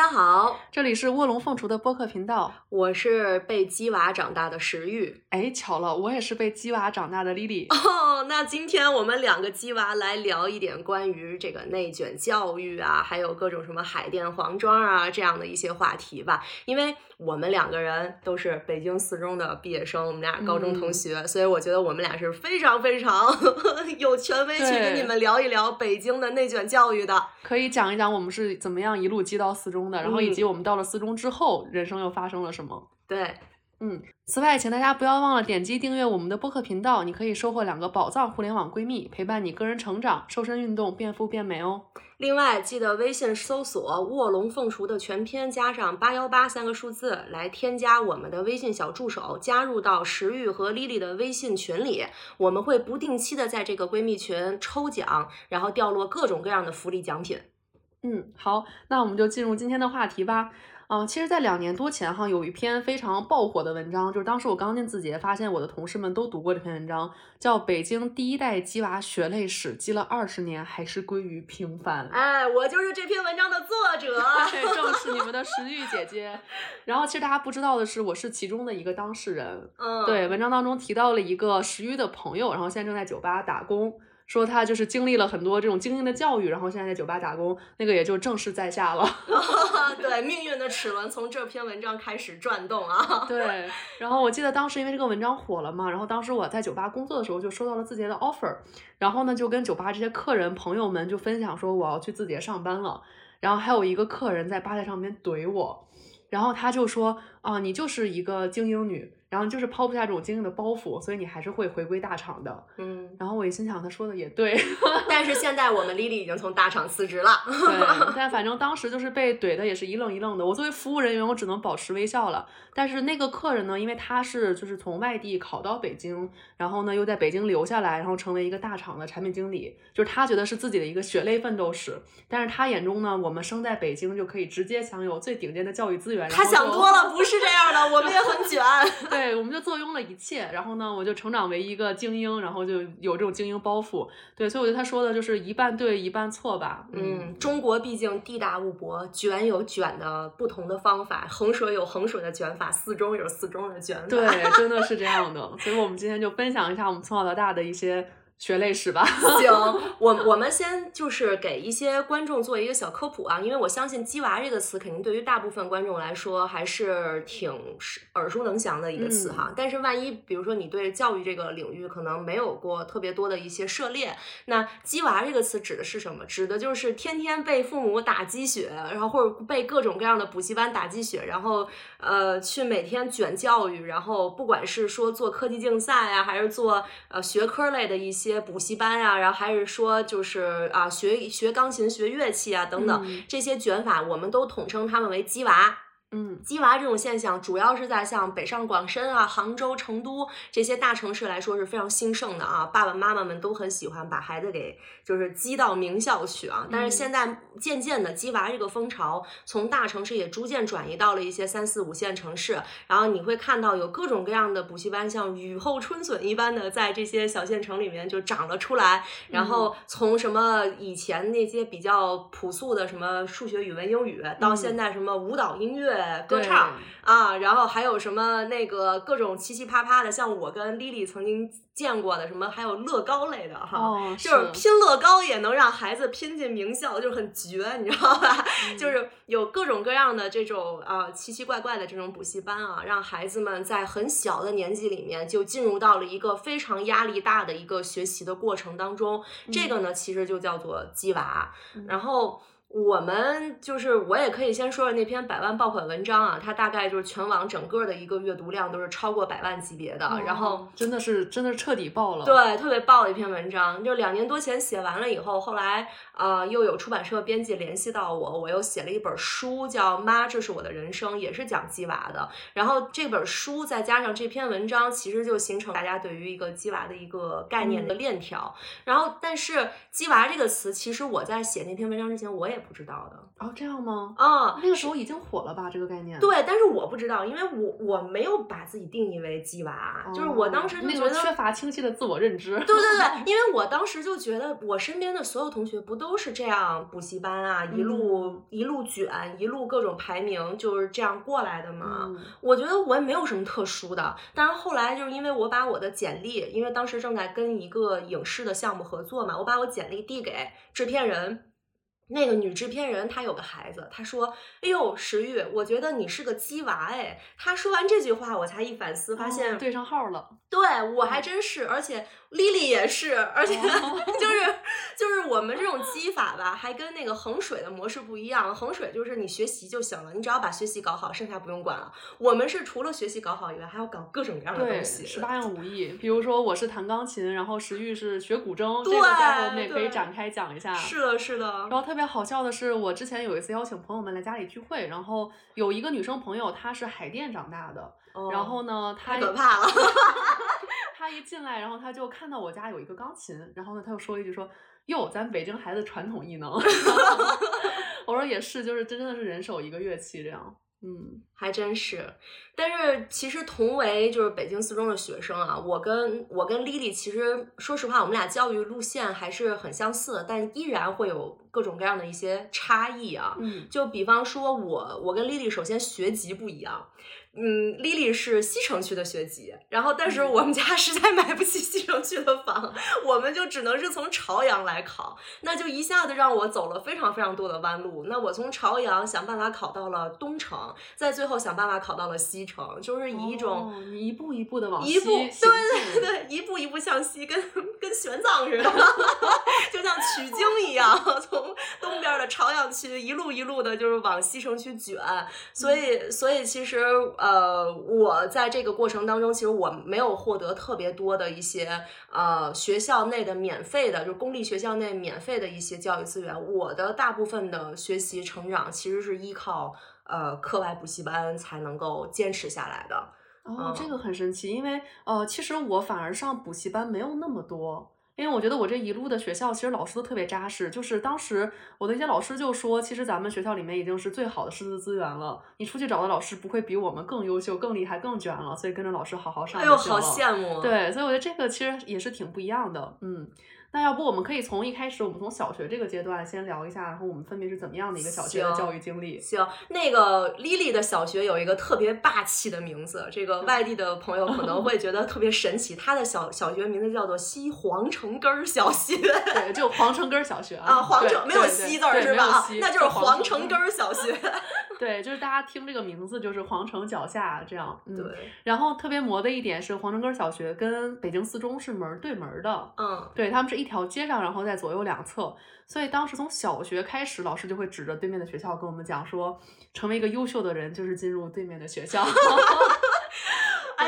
家好，这里是卧龙凤雏的播客频道，我是被鸡娃长大的石玉。哎，巧了，我也是被鸡娃长大的 Lily。哦，那今天我们两个鸡娃来聊一点关于这个内卷教育啊，还有各种什么海淀黄庄啊这样的一些话题吧。因为我们两个人都是北京四中的毕业生，我们俩高中同学，所以我觉得我们俩是非常非常 有权威去跟你们聊一聊北京的内卷教育的。可以讲一讲我们是怎么样一路鸡到四中的，然后以及我们到了四中之后，人生又发生了什么？对，嗯。此外，请大家不要忘了点击订阅我们的播客频道，你可以收获两个宝藏互联网闺蜜，陪伴你个人成长、瘦身运动、变富变美哦。另外，记得微信搜索“卧龙凤雏”的全拼加上八幺八三个数字，来添加我们的微信小助手，加入到石玉和丽丽的微信群里。我们会不定期的在这个闺蜜群抽奖，然后掉落各种各样的福利奖品。嗯，好，那我们就进入今天的话题吧。嗯，其实，在两年多前哈，有一篇非常爆火的文章，就是当时我刚进字节，发现我的同事们都读过这篇文章，叫《北京第一代鸡娃血泪史》，积了二十年还是归于平凡。哎，我就是这篇文章的作者，正是你们的石玉姐姐。然后，其实大家不知道的是，我是其中的一个当事人。嗯，对，文章当中提到了一个石玉的朋友，然后现在正在酒吧打工。说他就是经历了很多这种精英的教育，然后现在在酒吧打工，那个也就正式在下了。对，命运的齿轮从这篇文章开始转动啊。对，然后我记得当时因为这个文章火了嘛，然后当时我在酒吧工作的时候就收到了字节的 offer，然后呢就跟酒吧这些客人朋友们就分享说我要去字节上班了，然后还有一个客人在吧台上面怼我，然后他就说啊你就是一个精英女。然后就是抛不下这种精英的包袱，所以你还是会回归大厂的。嗯，然后我一心想，他说的也对。但是现在我们丽丽已经从大厂辞职了。对，但反正当时就是被怼的也是一愣一愣的。我作为服务人员，我只能保持微笑了。但是那个客人呢，因为他是就是从外地考到北京，然后呢又在北京留下来，然后成为一个大厂的产品经理，就是他觉得是自己的一个血泪奋斗史。但是他眼中呢，我们生在北京就可以直接享有最顶尖的教育资源。他想多了，不是这样的，我们也很卷。对，我们就坐拥了一切，然后呢，我就成长为一个精英，然后就有这种精英包袱。对，所以我觉得他说的就是一半对，一半错吧。嗯，中国毕竟地大物博，卷有卷的不同的方法，衡水有衡水的卷法，四中有四中的卷法。对，真的是这样的。所以我们今天就分享一下我们从小到大的一些。血泪史吧。行，我我们先就是给一些观众做一个小科普啊，因为我相信“鸡娃”这个词肯定对于大部分观众来说还是挺耳熟能详的一个词哈。但是万一比如说你对教育这个领域可能没有过特别多的一些涉猎，那“鸡娃”这个词指的是什么？指的就是天天被父母打鸡血，然后或者被各种各样的补习班打鸡血，然后呃去每天卷教育，然后不管是说做科技竞赛啊，还是做呃学科类的一些。些补习班啊，然后还是说就是啊，学学钢琴、学乐器啊等等这些卷法，我们都统称他们为“鸡娃”。嗯，鸡娃这种现象主要是在像北上广深啊、杭州、成都这些大城市来说是非常兴盛的啊，爸爸妈妈们都很喜欢把孩子给就是鸡到名校去啊。但是现在渐渐的，鸡娃这个风潮从大城市也逐渐转移到了一些三四五线城市，然后你会看到有各种各样的补习班，像雨后春笋一般的在这些小县城里面就长了出来。然后从什么以前那些比较朴素的什么数学、语文、英语，到现在什么舞蹈、音乐。歌唱啊，然后还有什么那个各种奇奇葩葩的，像我跟丽丽曾经见过的什么，还有乐高类的哈，就是拼乐高也能让孩子拼进名校，就是很绝，你知道吧？就是有各种各样的这种啊奇奇怪怪的这种补习班啊，让孩子们在很小的年纪里面就进入到了一个非常压力大的一个学习的过程当中。这个呢，其实就叫做鸡娃，然后。我们就是，我也可以先说说那篇百万爆款文章啊，它大概就是全网整个的一个阅读量都是超过百万级别的，然后真的是真的是彻底爆了，对，特别爆的一篇文章，就两年多前写完了以后，后来呃又有出版社编辑联系到我，我又写了一本书叫《妈，这是我的人生》，也是讲鸡娃的，然后这本书再加上这篇文章，其实就形成大家对于一个鸡娃的一个概念的链条，然后但是鸡娃这个词，其实我在写那篇文章之前，我也。不知道的。哦，这样吗？啊、那个时候已经火了吧？这个概念。对，但是我不知道，因为我我没有把自己定义为鸡娃，就是我当时就觉得缺乏清晰的自我认知。对对对，因为我当时就觉得我身边的所有同学不都是这样补习班啊，一路、嗯一路卷，一路各种排名，就是这样过来的嘛。嗯我觉得我也没有什么特殊的，但是后来就是因为我把我的简历，因为当时正在跟一个影视的项目合作嘛，我把我简历递给制片人。那个女制片人她有个孩子，她说：“哎呦，石玉，我觉得你是个鸡娃哎。”她说完这句话，我才一反思，发现、哦对上号了。对我还真是，而且丽丽也是，而且哦 就是就是我们这种激法吧，还跟那个衡水的模式不一样。衡水就是你学习就行了，你只要把学习搞好，剩下不用管了。我们是除了学习搞好以外，还要搞各种各样的，东西。十八样武艺，比如说我是弹钢琴，然后石玉是学古筝，这对个待会儿我们也可以展开讲一下。是的，是的然。后特别好笑的是，我之前有一次邀请朋友们来家里聚会，然后有一个女生朋友，她是海淀长大的，然后呢，她太可怕了。她一进来，然后他就看到我家有一个钢琴，然后呢，他就说一句说：“哟，咱北京孩子传统艺能。”我说也是，就是真的是人手一个乐器这样。嗯还真是，但是其实同为就是北京四中的学生啊，我跟我跟 Lily 其实说实话，我们俩教育路线还是很相似的，但依然会有各种各样的一些差异啊。嗯就比方说我，我跟 Lily 首先学籍不一样，嗯，Lily 是西城区的学籍，然后但是嗯我们家实在买不起西城区的房，我们就只能是从朝阳来考，那就一下子让我走了非常非常多的弯路。那我从朝阳想办法考到了东城，再最后想办法考到了西城，就是以一种。哦一步一步的往一步，对西对对，一步一步向西，跟跟玄奘似的，就像取经一样，从东边的朝阳区一路一路的，就是往西城区卷。所以，所以其实，呃，我在这个过程当中，其实我没有获得特别多的一些呃学校内的免费的，就公立学校内免费的一些教育资源。我的大部分的学习成长其实是依靠呃课外补习班才能够坚持下来的。哦，这嗯个很神奇，因为呃，其实我反而上补习班没有那么多，因为我觉得我这一路的学校其实老师都特别扎实，就是当时我的一些老师就说，其实咱们学校里面已经是最好的师资资源了，你出去找的老师不会比我们更优秀、更厉害、更卷了，所以跟着老师好好上哎呦，好。羡慕！，对，所以我觉得这个其实也是挺不一样的，嗯。那要不我们可以从一开始，我们从小学这个阶段先聊一下，然后我们分别是怎么样的一个小学的教育经历？行，那个 Lily 的小学有一个特别霸气的名字，这个外地的朋友可能会觉得特别神奇。他的小小学名字叫做西皇城根儿小学 对，就皇城根儿小学啊，皇城没有西字儿是吧？那就是皇皇城根儿小学。对，就是大家听这个名字就是皇城脚下这样。嗯、。对，然后特别魔的一点是，皇城根儿小学跟北京四中是门儿对门儿的，嗯，对他们是一条街上，然后在左右两侧。所以当时从小学开始，老师就会指着对面的学校跟我们讲说，成为一个优秀的人就是进入对面的学校。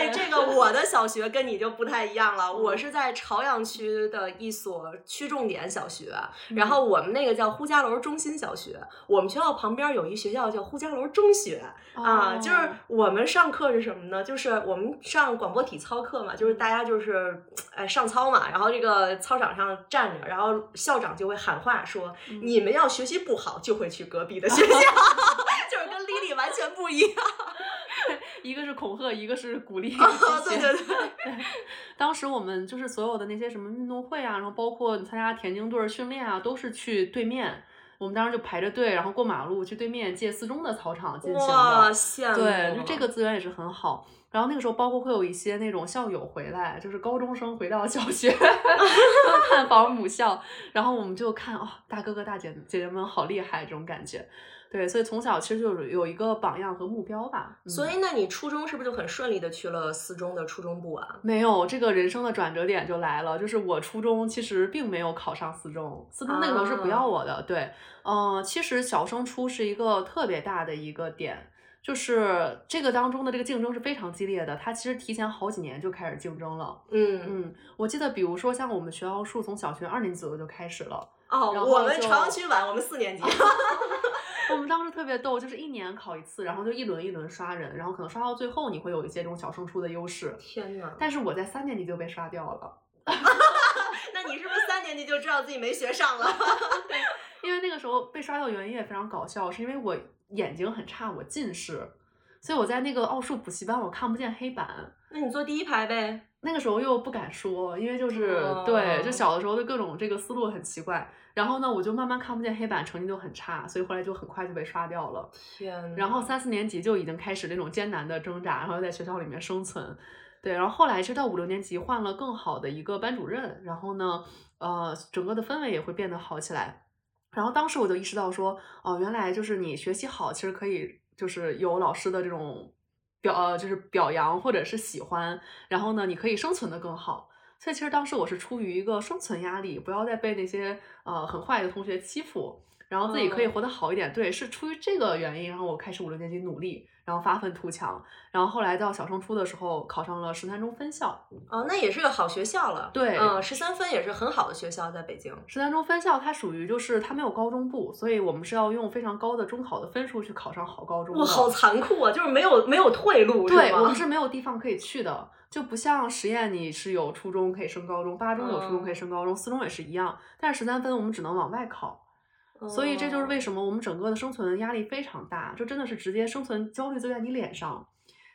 哎，这个我的小学跟你就不太一样了，我嗯。是在朝阳区的一所区重点小学，然嗯后我们那个叫呼家楼中心小学，我们学校旁边有一学校叫呼家楼中学，啊，就是哦我们上课是什么呢？就是我们上广播体操课嘛，就是大家就是哎上操嘛，然后这个操场上站着，然后校长就会喊话说，嗯你们要学习不好就会去隔壁的学校，就是跟 Lily 完全不一样。一个是恐吓，一个是鼓励。对对对，当时我们就是所有的那些什么运动会啊，然后包括你参加田径队训练啊，都是去对面。我们当时就排着队，然后过马路去对面借四中的操场进行哇，的。羡慕。对，就这个资源也是很好。然后那个时候，包括会有一些那种校友回来，就是高中生回到小学探访母校，然后我们就看哦，大哥哥大姐姐姐们好厉害，这种感觉。对，所以从小其实就有有一个榜样和目标吧。嗯所以，那你初中是不是就很顺利的去了四中的初中部啊？没有这个人生的转折点就来了，就是我初中其实并没有考上四中，四中那个时候是不要我的。对，嗯、其实小升初是一个特别大的一个点，就是这个当中的这个竞争是非常激烈的，它其实提前好几年就开始竞争了。嗯，嗯，我记得比如说像我们学奥数从小学二年级左右就开始了，哦，然后我们朝阳区晚，我们四年级。我们当时特别逗，就是一年考一次，然后就一轮一轮刷人，然后可能刷到最后你会有一些这种小升初的优势。天呐，但是我在三年级就被刷掉了。那你是不是三年级就知道自己没学上了？因为那个时候被刷掉原因也非常搞笑，是因为我眼睛很差，我近视，所以我在那个奥数补习班我看不见黑板。那你坐第一排呗。那个时候又不敢说，因为就是、对，就小的时候的各种这个思路很奇怪。然后呢，我就慢慢看不见黑板，成绩就很差，所以后来就很快就被刷掉了。天呐。然后三四年级就已经开始那种艰难的挣扎，然后在学校里面生存。对，然后后来是到五六年级换了更好的一个班主任，然后呢，呃，整个的氛围也会变得好起来。然后当时我就意识到说，哦，原来就是你学习好，其实可以就是有老师的这种表呃，就是表扬或者是喜欢，然后呢，你可以生存的更好。所以其实当时我是出于一个生存压力，不要再被那些呃很坏的同学欺负，然后自己可以活得好一点。对，是出于这个原因，然后我开始五六年级努力，然后发愤图强，然后后来到小升初的时候考上了十三中分校。哦，那也是个好学校了。对，嗯，十三分也是很好的学校，在北京。十三中分校它属于就是它没有高中部，所以我们是要用非常高的中考的分数去考上好高中。哇，好残酷啊！就是没有没有退路，对我们是没有地方可以去的。就不像实验，你是有初中可以升高中，八中有初中可以升高中，四中也是一样。但是十三分我们只能往外考，所以这就是为什么我们整个的生存压力非常大，就真的是直接生存焦虑就在你脸上。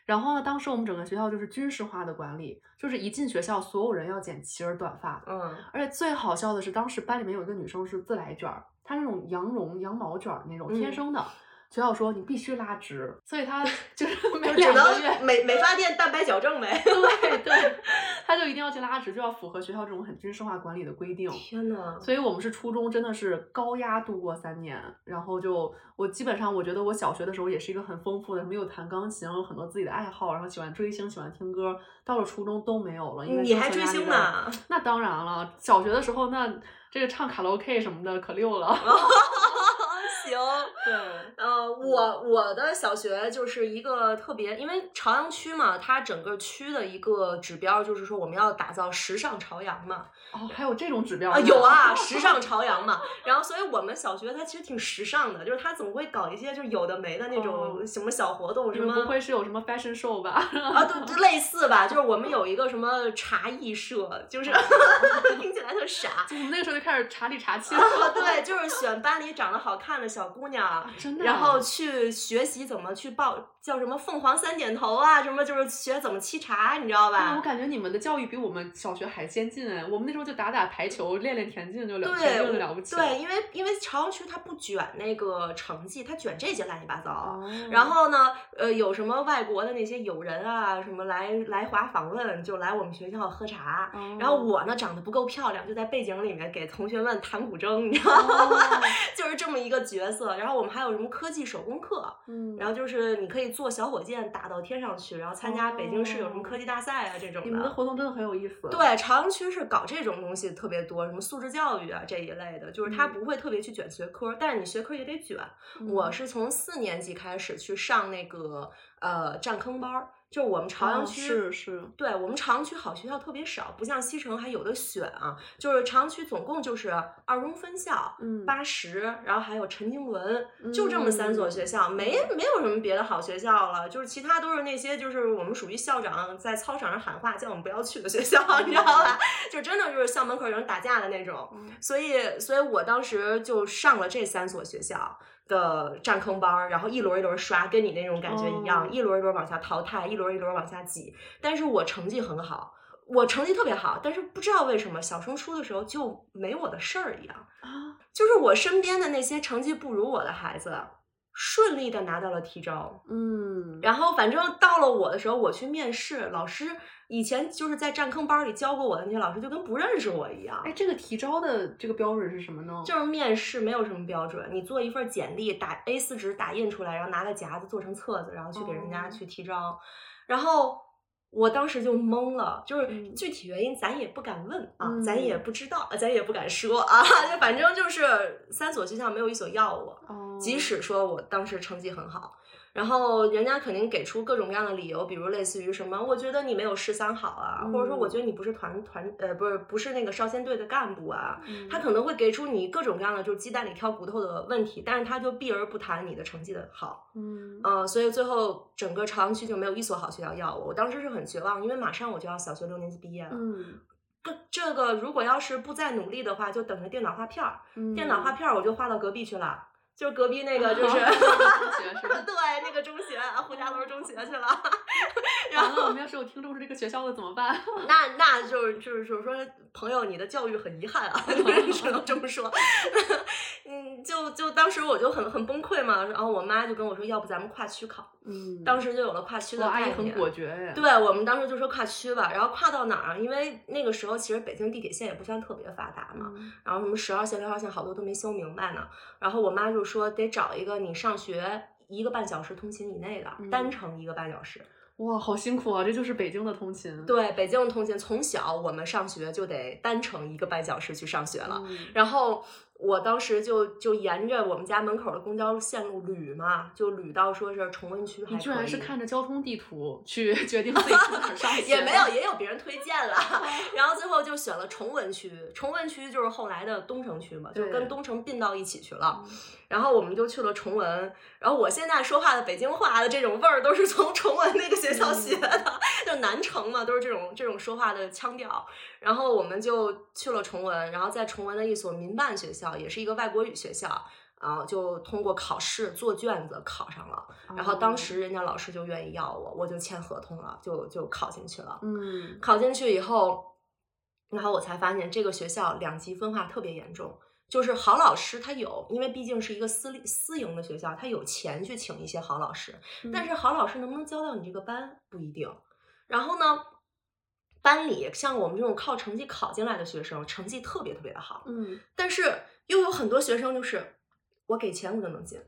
然后呢，当时我们整个学校就是军事化的管理，就是一进学校，所有人要剪齐耳短发。嗯，而且最好笑的是，当时班里面有一个女生是自来卷儿，她那种羊绒羊毛卷儿那种天生的。学校说你必须拉直，所以他 就是每两个月美美发店蛋白矫正呗。对对，他就一定要去拉直，就要符合学校这种很军事化管理的规定。天呐，所以我们是初中真的是高压度过三年，然后就我基本上我觉得我小学的时候也是一个很丰富的，没有弹钢琴，有很多自己的爱好，然后喜欢追星，喜欢听歌。到了初中都没有了，因为你还追星呢？那当然了，小学的时候那这个唱卡拉 OK 什么的可溜了。行，对，呃，我我的小学就是一个特别，因为朝阳区嘛，它整个区的一个指标就是说我们要打造时尚朝阳嘛。哦，还有这种指标啊？有啊，时尚朝阳嘛。然后，所以我们小学它其实挺时尚的，就是它总会搞一些就是有的没的那种什么小活动，什么不会是有什么 fashion show 吧？啊，对，类似吧。就是我们有一个什么茶艺社，就是 听起来特傻。我们那个时候就开始茶里茶气了。对，就是选班里长得好看的小姑娘，真的，然后去学习怎么去报。叫什么凤凰三点头啊？什么就是学怎么沏茶，你知道吧？我感觉你们的教育比我们小学还先进哎！我们那时候就打打排球，练练田径就了，对，就了不起。对，因为因为朝阳区它不卷那个成绩，它卷这些乱七八糟。哦。然后呢，呃，有什么外国的那些友人啊，什么来来华访问，就来我们学校喝茶。哦。然后我呢，长得不够漂亮，就在背景里面给同学们弹古筝，你知道吗？就是这么一个角色。然后我们还有什么科技手工课？嗯。然后就是你可以做小火箭。打到天上去，然后参加北京市有什么科技大赛啊这种的。你们的活动真的很有意思。对，朝阳区是搞这种东西特别多，什么素质教育啊这一类的，就是他不会特别去卷学科，但是你学科也得卷。我是从四年级开始去上那个呃占坑班儿。就我们朝阳区是是，对我们朝阳区好学校特别少，不像西城还有的选啊。就是朝阳区总共就是二中分校，嗯，八十，然后还有陈经纶，就这么三所学校，没没有什么别的好学校了。就是其他都是那些就是我们属于校长在操场上喊话叫我们不要去的学校，你知道吧？就真的就是校门口有人打架的那种。所以，所以我当时就上了这三所学校。的占坑班，然后一轮一轮刷，跟你那种感觉一样，一轮一轮往下淘汰，一轮一轮往下挤。但是我成绩很好，我成绩特别好，但是不知道为什么小升初的时候就没我的事儿一样啊，就是我身边的那些成绩不如我的孩子。顺利的拿到了提招，嗯，然后反正到了我的时候，我去面试，老师以前就是在占坑班里教过我的那些老师就跟不认识我一样。哎，这个提招的这个标准是什么呢？就是面试没有什么标准，你做一份简历，打 A 四纸打印出来，然后拿个夹子做成册子，然后去给人家去提招，然后。我当时就懵了，就是具体原因咱也不敢问啊，咱也不知道，咱也不敢说啊，就反正就是三所学校没有一所要我，即使说我当时成绩很好。然后人家肯定给出各种各样的理由，比如类似于什么，我觉得你没有十三好啊，或者说我觉得你不是团团呃不是不是那个少先队的干部啊，他可能会给出你各种各样的就是鸡蛋里挑骨头的问题，但是他就避而不谈你的成绩的好，嗯呃，所以最后整个朝阳区就没有一所好学校要我，我当时是很绝望，因为马上我就要小学六年级毕业了，嗯。这个如果要是不再努力的话，就等着电脑画片儿。电脑画片儿我就画到隔壁去了。就隔壁那个，就是 对那个中学，胡家楼中学去了。然后我们要是有听众是这个学校的怎么办？那那就是就是就是说，朋友，你的教育很遗憾啊，只能这么说。嗯，就就当时我就很很崩溃嘛，然后我妈就跟我说，要不咱们跨区考。嗯。当时就有了跨区的概念。阿姨很果决呀。对我们当时就说跨区吧，然后跨到哪儿啊？因为那个时候其实北京地铁线也不算特别发达嘛，然后什么十号线、六号线好多都没修明白呢。然后我妈就说得找一个你上学一个半小时通勤以内的，单程一个半小时。哇，好辛苦啊！这就是北京的通勤。对，北京的通勤，从小我们上学就得单程一个半小时去上学了，然后。我当时就就沿着我们家门口的公交线路捋嘛，就捋到说是崇文区。你居然是看着交通地图去 决定自己去哪上 学？也没有，也有别人推荐了。然后最后就选了崇文区，崇文区就是后来的东城区嘛，就跟东城并到一起去了。然后我们就去了崇文，然后我现在说话的北京话的这种味儿都是从崇文那个学校学的，就南城嘛，都是这种这种说话的腔调。然后我们就去了崇文，然后在崇文的一所民办学校。也是一个外国语学校，然后就通过考试做卷子考上了，然后当时人家老师就愿意要我，我就签合同了，就就考进去了。嗯，考进去以后，然后我才发现这个学校两极分化特别严重，就是好老师他有，因为毕竟是一个私立私营的学校，他有钱去请一些好老师，但是好老师能不能教到你这个班不一定。然后呢？班里像我们这种靠成绩考进来的学生，成绩特别特别的好，嗯，但是又有很多学生就是我给钱我就能进，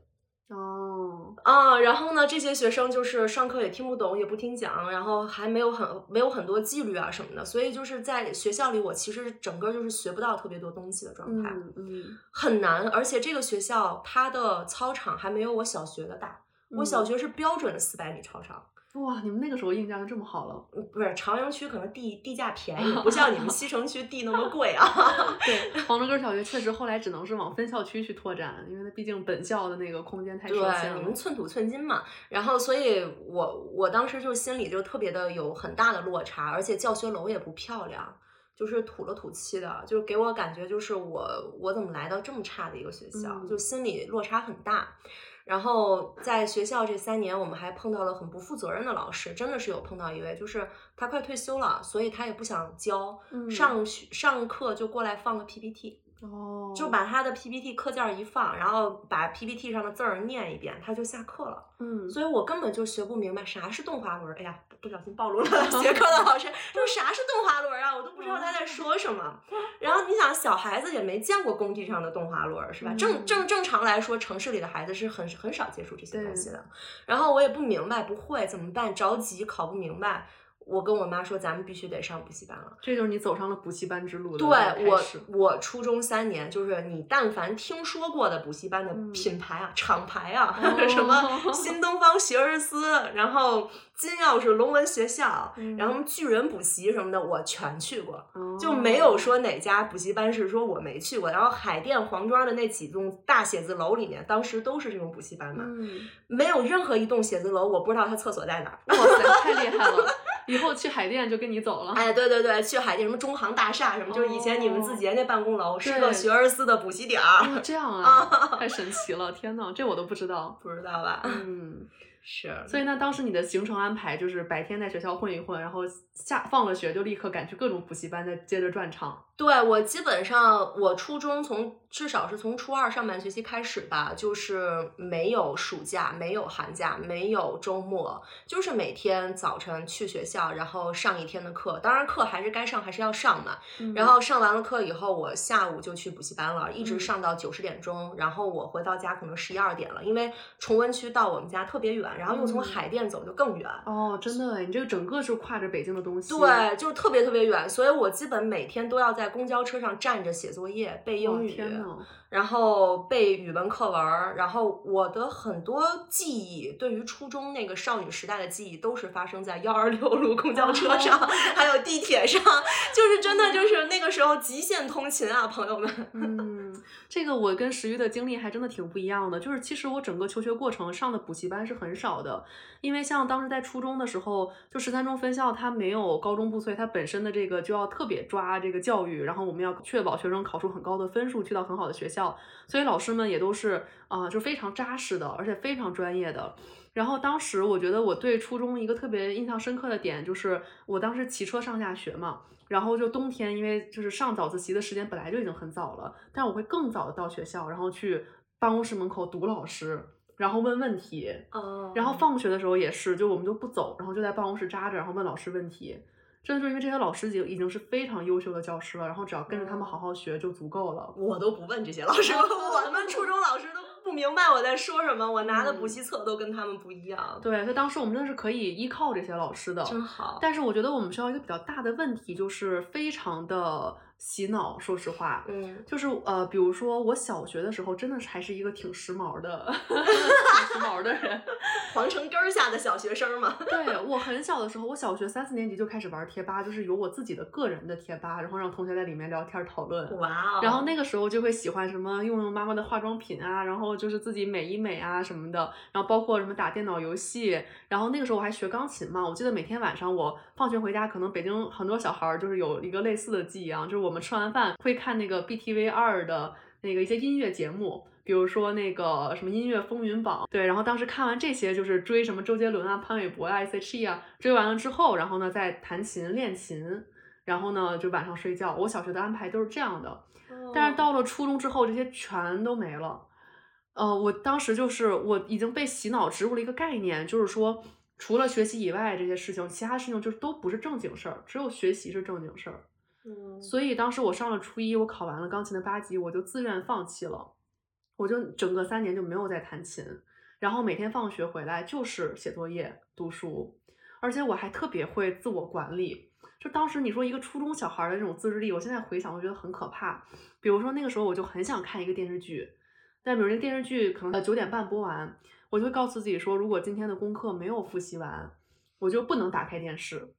哦，啊，然后呢，这些学生就是上课也听不懂，也不听讲，然后还没有很没有很多纪律啊什么的，所以就是在学校里，我其实整个就是学不到特别多东西的状态，嗯，很难，而且这个学校它的操场还没有我小学的大，我小学是标准的四百米操场。哇，你们那个时候硬件就这么好了？不是朝阳区可能地地价便宜，不像你们西城区地那么贵啊。对，黄竹根小学确实后来只能是往分校区去拓展，因为它毕竟本校的那个空间太受限了。对，你们寸土寸金嘛。然后，所以我我当时就心里就特别的有很大的落差，而且教学楼也不漂亮，就是土了土气的，就给我感觉就是我我怎么来到这么差的一个学校，就心里落差很大。然后在学校这三年，我们还碰到了很不负责任的老师，真的是有碰到一位，就是他快退休了，所以他也不想教，上学上课就过来放个 PPT。哦，就把他的 PPT 课件一放，然后把 PPT 上的字儿念一遍，他就下课了。嗯，所以我根本就学不明白啥是动滑轮。哎呀，不小心暴露了 学科的老师，说啥是动滑轮啊？我都不知道他在说什么。然后你想，小孩子也没见过工地上的动滑轮，是吧？正正正常来说，城市里的孩子是很很少接触这些东西的。然后我也不明白，不会怎么办？着急考不明白。我跟我妈说，咱们必须得上补习班了。这就是你走上了补习班之路的对我，我初中三年，就是你但凡听说过的补习班的品牌啊、厂牌啊，什么 新东方学而思，然后金钥匙龙文学校，然后巨人补习什么的，我全去过，就没有说哪家补习班是说我没去过。然后海淀黄庄的那几栋大写字楼里面，当时都是这种补习班嘛，没有任何一栋写字楼我不知道它厕所在哪儿。哇塞，太厉害了！以后去海淀就跟你走了。哎，对对对，去海淀什么中航大厦什么，就是以前你们自己那办公楼是个学而思的补习点儿。这样啊，太神奇了！天呐，这我都不知道，不知道吧？嗯。是，所以那当时你的行程安排就是白天在学校混一混，然后下放了学就立刻赶去各种补习班，再接着转场。对我基本上，我初中从至少是从初二上半学期开始吧，就是没有暑假，没有寒假，没有周末，就是每天早晨去学校，然后上一天的课。当然课还是该上还是要上嘛。然后上完了课以后，我下午就去补习班了，一直上到九十点钟，然后我回到家可能十一二点了，因为崇文区到我们家特别远。然后又从海淀走就更远哦，真的，你这个整个是跨着北京的东西，对，就是特别特别远，所以我基本每天都要在公交车上站着写作业、背英语，然后背语文课文，然后我的很多记忆，对于初中那个少女时代的记忆，都是发生在幺二六路公交车上，还有地铁上，就是真的就是那个时候极限通勤啊，朋友们。嗯，这个我跟石玉的经历还真的挺不一样的。就是其实我整个求学过程上的补习班是很少的，因为像当时在初中的时候，就十三中分校它没有高中部，所以它本身的这个就要特别抓这个教育，然后我们要确保学生考出很高的分数，去到很好的学校，所以老师们也都是啊、就非常扎实的，而且非常专业的。然后当时我觉得我对初中一个特别印象深刻的点就是，我当时骑车上下学嘛，然后就冬天，因为就是上早自习的时间本来就已经很早了，但我会更早的到学校，然后去办公室门口堵老师，然后问问题，哦然后放学的时候也是，就我们就不走，然后就在办公室扎着，然后问老师问题。真的就是因为这些老师已经已经是非常优秀的教师了，然后只要跟着他们好好学就足够了。我都不问这些老师，我们初中老师都不明白我在说什么，我拿的补嗯习册都跟他们不一样，对，所以当时我们真的是可以依靠这些老师的。真好。但是我觉得我们学校一个比较大的问题就是非常的洗脑，说实话。嗯，就是呃，比如说我小学的时候，真的是还是一个挺时髦的、挺时髦的人。皇城根儿下的小学生嘛，对我很小的时候，我小学三四年级就开始玩贴吧，就是有我自己的个人的贴吧，然后让同学在里面聊天讨论。哇哦！然后那个时候就会喜欢什么用用妈妈的化妆品啊，然后就是自己美一美啊什么的，然后包括什么打电脑游戏，然后那个时候我还学钢琴嘛，我记得每天晚上我放学回家，可能北京很多小孩儿就是有一个类似的记忆啊，就是我们吃完饭会看那个 BTV 二的那个一些音乐节目。比如说那个什么音乐风云榜，对，然后当时看完这些，就是追什么周杰伦啊、潘玮柏啊、S.H.E 啊，追完了之后，然后呢再弹琴练琴，然后呢就晚上睡觉。我小学的安排都是这样的，但是到了初中之后，这些全都没了。呃，我当时就是我已经被洗脑植入了一个概念，就是说除了学习以外这些事情，其他事情就是都不是正经事儿，只有学习是正经事儿。所以当时我上了初一，我考完了钢琴的八级，我就自愿放弃了，我就整个三年就没有再弹琴，然后每天放学回来就是写作业、读书，而且我还特别会自我管理。就当时你说一个初中小孩的这种自制力，我现在回想，我觉得很可怕。比如说那个时候我就很想看一个电视剧，但比如那个电视剧可能呃九点半播完，我就会告诉自己说，如果今天的功课没有复习完，我就不能打开电视。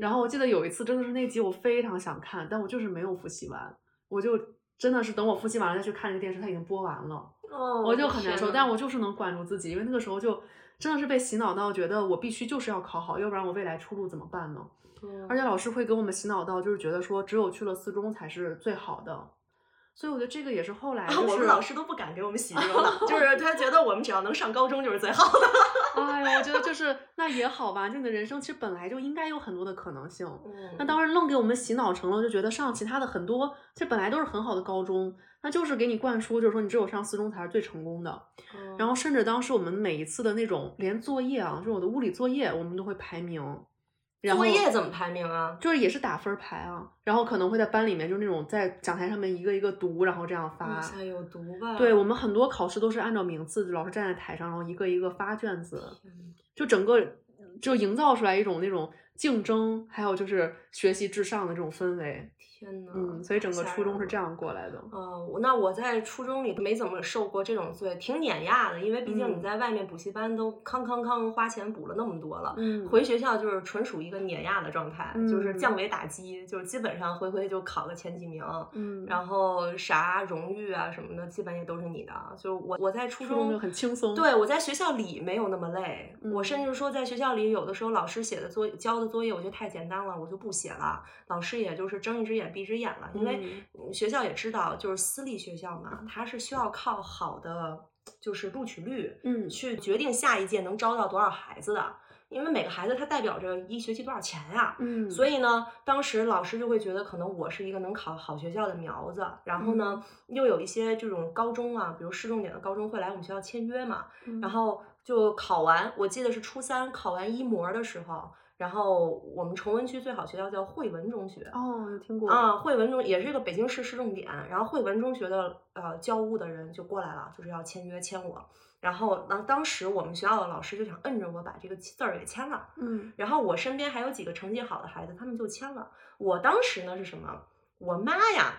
然后我记得有一次真的是那集我非常想看，但我就是没有复习完，我就真的是等我复习完了再去看这个电视，它已经播完了，哦，我就很难受。但我就是能管住自己，因为那个时候就真的是被洗脑到，觉得我必须就是要考好，要不然我未来出路怎么办呢？嗯而且老师会给我们洗脑到，就是觉得说只有去了四中才是最好的，所以我觉得这个也是后来啊，就是我们老师都不敢给我们洗 这个脑，就是他觉得我们只要能上高中就是最好的。哎呀，我觉得就是那也好吧，就你的人生其实本来就应该有很多的可能性。那嗯当时愣给我们洗脑成了，就觉得上其他的很多，其实本来都是很好的高中，那就是给你灌输，就是说你只有上四中才是最成功的。然后甚至当时我们每一次的那种连作业啊，就是我的物理作业，我们都会排名，然后作业怎么排名啊？就是也是打分儿排啊，然后可能会在班里面就那种在讲台上面一个一个读，然后这样发哇。塞，有毒吧？对我们很多考试都是按照名次，老师站在台上，然后一个一个发卷子。就整个就营造出来一种那种竞争，还有就是学习至上的这种氛围。天呐，嗯，所以整个初中是这样过来的。哦，我那我在初中里没怎么受过这种罪，挺碾压的，因为毕竟你嗯在外面补习班都康康康花钱补了那么多了。嗯回学校就是纯属一个碾压的状态，就是嗯降维打击，就是基本上回回就考个前几名，嗯，然后啥荣誉啊什么的，基本也都是你的。就我我在初初中就很轻松。对，我在学校里没有那么累，我甚嗯至说在学校里有的时候老师写的作交的作业，我觉得太简单了，我就不写了。老师也就是睁一只眼闭一只眼了，因为嗯。学校也知道，就是私立学校嘛，它是需要靠好的就是录取率，嗯。去决定下一届能招到多少孩子的。因为每个孩子他代表着一学期多少钱呀、嗯，所以呢，当时老师就会觉得可能我是一个能考好学校的苗子，然后呢，嗯。又有一些这种高中啊，比如市重点的高中会来我们学校签约嘛，嗯。然后就考完，我记得是初三考完一模的时候，然后我们崇文区最好学校叫汇文中学。哦，有听过啊，汇文中也是一个北京市市重点，然后汇文中学的呃教务的人就过来了，就是要签约签我，然后当当时我们学校的老师就想摁着我把这个字儿给签了，嗯然后我身边还有几个成绩好的孩子，他们就签了。我当时呢是什么？我妈呀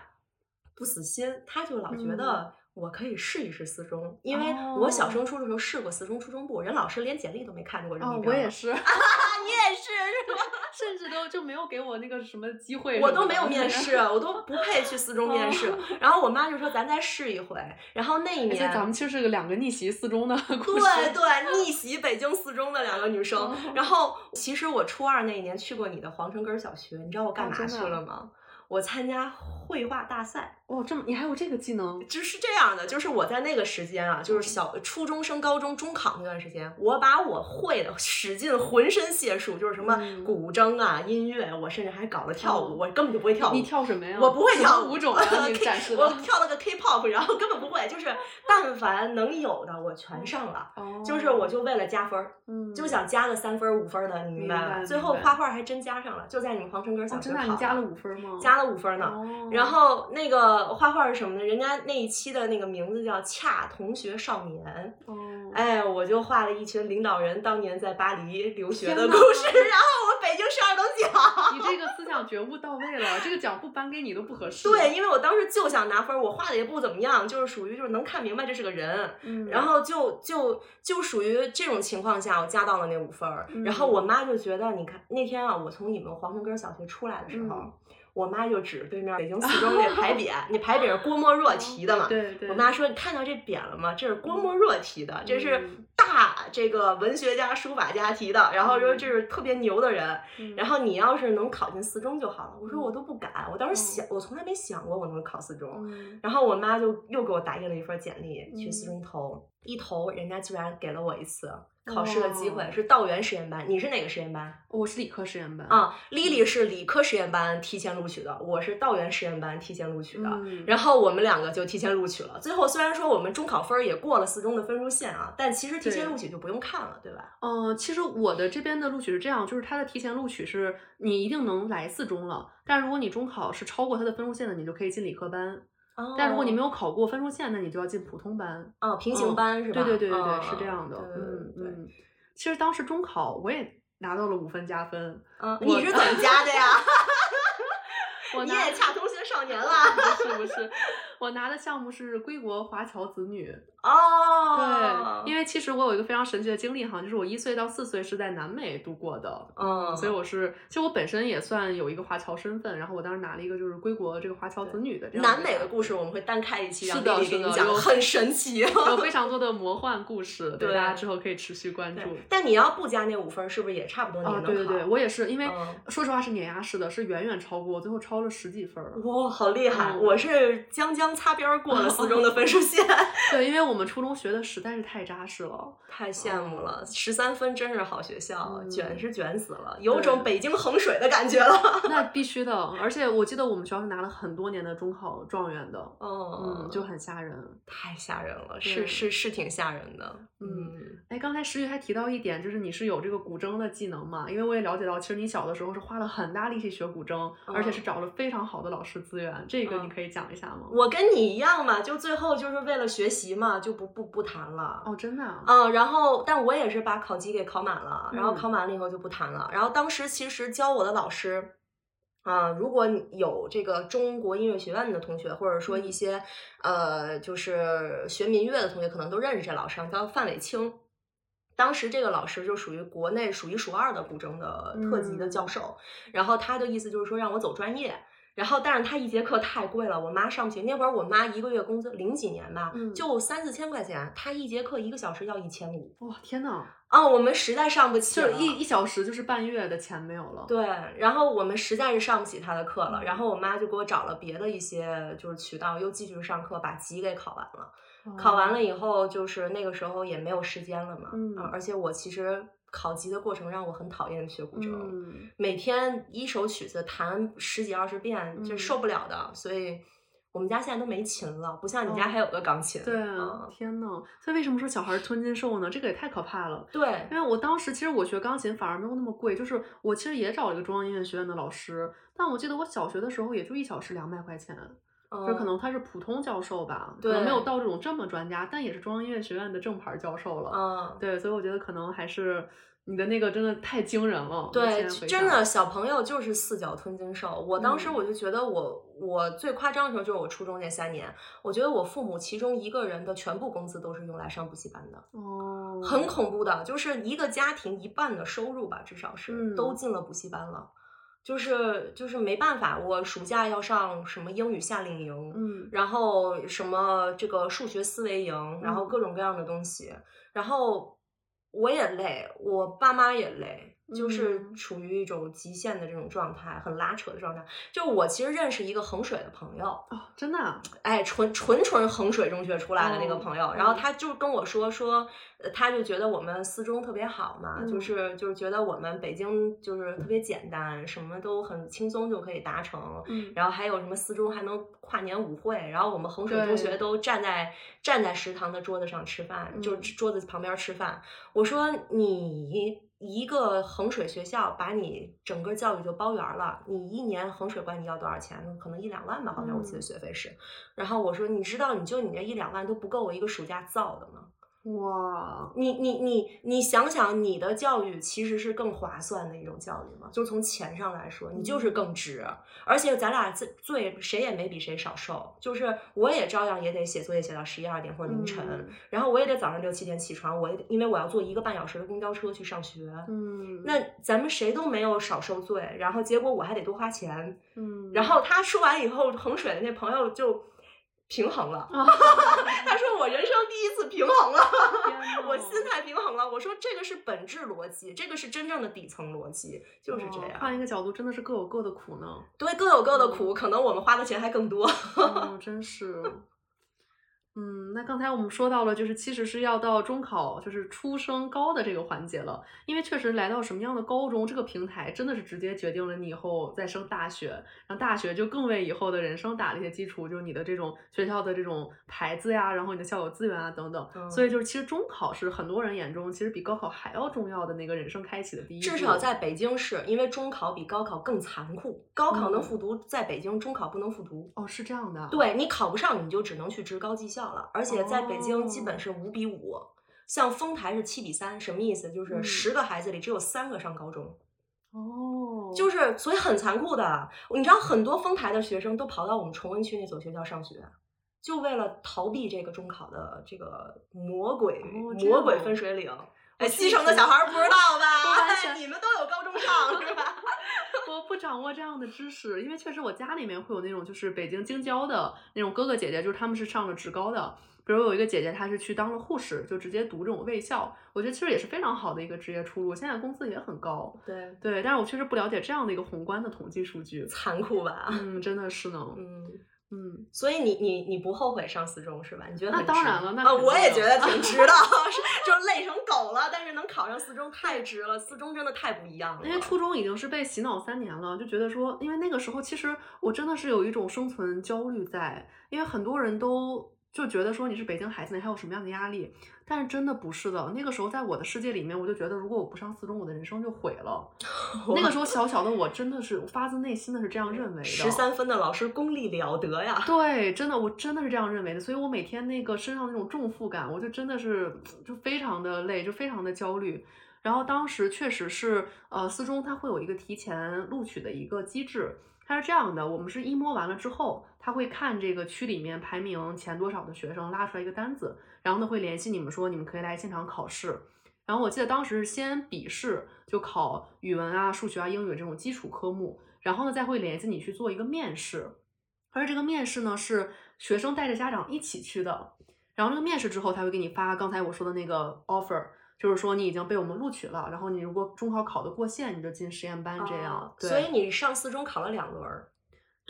不死心，她就老觉得我可以试一试四中，因为我小升初的时候试过四中初中部，人老师连简历都没看过人哦，我也是，你也是是吧？甚至都就没有给我那个什么机会，我都没有面试，我都不配去四中面试。然后我妈就说咱再试一回。然后那一年，咱们就是个两个逆袭四中的故事，对对，逆袭北京四中的两个女生。然后其实我初二那一年去过你的皇城根小学，你知道我干嘛去了吗？我参加绘画大赛。哦，这么你还有这个技能？就是这样的，就是我在那个时间啊，就是小初中升高中中考那段时间，我把我会的使尽浑身解数，就是什么古筝啊、音乐，我甚至还搞了跳舞，我根本就不会跳舞。你跳什么呀？我不会跳舞种啊，你展示 我跳了个 K-pop，然后根本不会，就是 但凡能有的我全上了。哦。就是我就为了加分儿，就想加个三分五分的，你明白吗？最后画画还真加上了，就在你们皇城根小学考。真的，你加了五分吗？加了五分呢。然后那个画画是什么呢？人家那一期的那个名字叫《恰同学少年》，哦，哎，我就画了一群领导人当年在巴黎留学的故事，然后我北京十二等奖。你这个思想觉悟到位了，这个奖不颁给你都不合适。对，因为我当时就想拿分，我画的也不怎么样，就是属于就是能看明白这是个人，嗯，然后就就就属于这种情况下，我加到了那五分然后我妈就觉得，你看那天啊，我从你们黄城根小学出来的时候。我妈就指着对面北京 四中那牌匾，那牌匾是郭沫若题的嘛？对对。我妈说：“你看到这匾了吗？这是郭沫若题的，这是大这个文学家、书法家题的。然后说这是特别牛的人。然后你要是能考进四中就好了。”我说：“我都不敢，我当时想，我从来没想过我能考四中。”然后我妈就又给我打印了一份简历，去四中投。一投，人家居然给了我一次。考试的机会是道源实验班，你是哪个实验班？我是理科实验班啊。Lily 是理科实验班提前录取的，我是道源实验班提前录取的。然后我们两个就提前录取了。最后虽然说我们中考分也过了四中的分数线啊，但其实提前录取就不用看了，对吧？嗯，其实我的这边的录取是这样，就是他的提前录取是你一定能来四中了，但如果你中考是超过他的分数线的，你就可以进理科班。但如果你没有考过分数线，那你就要进普通班。哦，平行班是吧？对对对对对，是这样的。嗯嗯。其实当时中考我也拿到了五分加分。嗯，你是怎么加的呀？你也恰同学少年了？不是不是，我拿的项目是归国华侨子女。哦，对，因为其实我有一个非常神奇的经历哈，就是我一岁到四岁是在南美度过的，嗯，所以我是，其实我本身也算有一个华侨身份，然后我当时拿了一个就是归国这个华侨子女的这样。南美的故事我们会单开一期，是的，是的，有，很神奇，有非常多的魔幻故事，对大家之后可以持续关注。但你要不加那五分，是不是也差不多你能考？对对对，我也是，因为说实话是碾压式的，是远远超过，最后超了十几分。哇，好厉害！我是将将擦边过了四中的分数线。对，因为我们初中学的。实在是太扎实了，太羡慕了！十三分真是好学校，卷是卷死了，有种北京衡水的感觉了。那必须的，而且我记得我们学校是拿了很多年的中考状元的，嗯，就很吓人，太吓人了，是是是挺吓人的。嗯，哎，刚才石宇还提到一点，就是你是有这个古筝的技能嘛？因为我也了解到，其实你小的时候是花了很大力气学古筝，而且是找了非常好的老师资源，这个你可以讲一下吗？我跟你一样嘛，就最后就是为了学习嘛，就不不不谈。了哦，真的嗯，然后但我也是把考级给考满了，然后考满了以后就不谈了。然后当时其实教我的老师啊，如果有这个中国音乐学院的同学，或者说一些呃，就是学民乐的同学，可能都认识这老师，叫范伟清。当时这个老师就属于国内数一数二的古筝的特级的教授，然后他的意思就是说让我走专业。然后，但是他一节课太贵了，我妈上不起。那会儿我妈一个月工资零几年吧，就三四千块钱，他一节课一个小时要一千五。哇，天呐！啊，我们实在上不起，就一一小时就是半月的钱没有了。对，然后我们实在是上不起他的课了，然后我妈就给我找了别的一些就是渠道，又继续上课，把级给考完了。考完了以后，就是那个时候也没有时间了嘛，嗯，而且我其实。考级的过程让我很讨厌学古筝，每天一首曲子弹十几二十遍就受不了的，所以我们家现在都没琴了，不像你家还有个钢琴。对啊，天呐，所以为什么说小孩吞金兽呢？这个也太可怕了。对，因为我当时其实我学钢琴反而没有那么贵，就是我其实也找了一个中央音乐学院的老师，但我记得我小学的时候也就一小时两百块钱。就可能他是普通教授吧，可能没有到这种这么专家，但也是中央音乐学院的正牌教授了。嗯，对，所以我觉得可能还是你的那个真的太惊人了。对，真的小朋友就是四脚吞金兽。我当时嗯我就觉得我我最夸张的时候就是我初中那三年，我觉得我父母其中一个人的全部工资都是用来上补习班的。哦，很恐怖的，就是一个家庭一半的收入吧，至少是、嗯都进了补习班了，就是就是没办法，我暑假要上什么英语夏令营，嗯。然后什么这个数学思维营，然后嗯。各种各样的东西，然后我也累，我爸妈也累，就是嗯处于一种极限的这种状态，很拉扯的状态。就我其实认识一个衡水的朋友，哦，真的啊，哎，纯纯纯衡水中学出来的那个哦朋友，然后嗯他就跟我说说，呃他就觉得我们四中特别好嘛，就嗯是就是觉得我们北京就是特别简单，什么都很轻松就可以达成。嗯然后还有什么四中还能跨年舞会，然后我们衡水中学都站在站在食堂的桌子上吃饭，就嗯桌子旁边吃饭。我说你一个衡水学校把你整个教育就包圆了，你一年衡水管你要多少钱？可能一两万吧，好像我记得嗯学费是。然后我说，你知道，你就你这一两万都不够我一个暑假造的吗？哇，你你你你想想，你的教育其实是更划算的一种教育嘛？就从钱上来说，你就是更值。而且咱俩最最谁也没比谁少受，就是我也照样也得写作业写到十一二点或者凌晨，嗯然后我也得早上六七点起床，我也得因为我要坐一个半小时的公交车去上学。嗯，那咱们谁都没有少受罪，然后结果我还得多花钱。嗯，然后他说完以后，衡水的那朋友就平衡了。啊，他说我人生第一次平衡了，天我心态平衡了。我说这个是本质逻辑，这个是真正的底层逻辑，就是这哦样。换一个角度，真的是各有各的苦呢。对，各有各的嗯苦，可能我们花的钱还更多。哦，真是。嗯，那刚才我们说到了，就是其实是要到中考，就是初升高的这个环节了。因为确实来到什么样的高中，这个平台真的是直接决定了你以后再升大学，然后大学就更为以后的人生打了一些基础，就是你的这种学校的这种牌子呀，然后你的校友资源啊等等。嗯所以就是其实中考是很多人眼中其实比高考还要重要的那个人生开启的第一步。至少在北京市，因为中考比高考更残酷，高考能嗯复读，在北京中考不能复读。哦是这样的啊，对你考不上，你就只能去职高技校了，而且在北京基本是五比五。像丰台是七比三，什么意思？就是嗯十个孩子里只有三个上高中，哦，就是所以很残酷的。你知道很多丰台的学生都跑到我们崇文区那所学校上学，就为了逃避这个中考的这个魔鬼、魔鬼啊分水岭。哎，西城的小孩儿不知道吧？你们都有高中上 是吧？我不掌握这样的知识，因为确实我家里面会有那种就是北京京郊的那种哥哥姐姐，就是他们是上了职高的。比如有一个姐姐，她是去当了护士，就直接读这种卫校，我觉得其实也是非常好的一个职业出路，现在工资也很高。对，对，但是我确实不了解这样的一个宏观的统计数据。残酷吧？嗯，真的是呢。嗯。嗯，所以你你你不后悔上四中是吧？你觉得那当然了那我也觉得挺值的，就是累成狗了，但是能考上四中太值了，四中真的太不一样了。因为初中已经是被洗脑三年了，就觉得说，因为那个时候其实我真的是有一种生存焦虑在，因为很多人都就觉得说你是北京孩子，你还有什么样的压力？但是真的不是的，那个时候在我的世界里面，我就觉得如果我不上四中，我的人生就毁了。那个时候小小的我真的是发自内心的是这样认为的。十三分的老师功力了得呀！对，真的，我真的是这样认为的，所以我每天那个身上那种重负感，我就真的是就非常的累，就非常的焦虑。然后当时确实是，呃，四中它会有一个提前录取的一个机制，它是这样的，我们是一摸完了之后，他会看这个区里面排名前多少的学生，拉出来一个单子，然后呢会联系你们说你们可以来现场考试。然后我记得当时是先笔试，就考语文啊、数学啊、英语这种基础科目，然后呢再会联系你去做一个面试，而这个面试呢是学生带着家长一起去的，然后这个面试之后他会给你发刚才我说的那个 offer，就是说你已经被我们录取了，然后你如果中考考得过线，你就进实验班这样。对哦所以你上四中考了两轮儿，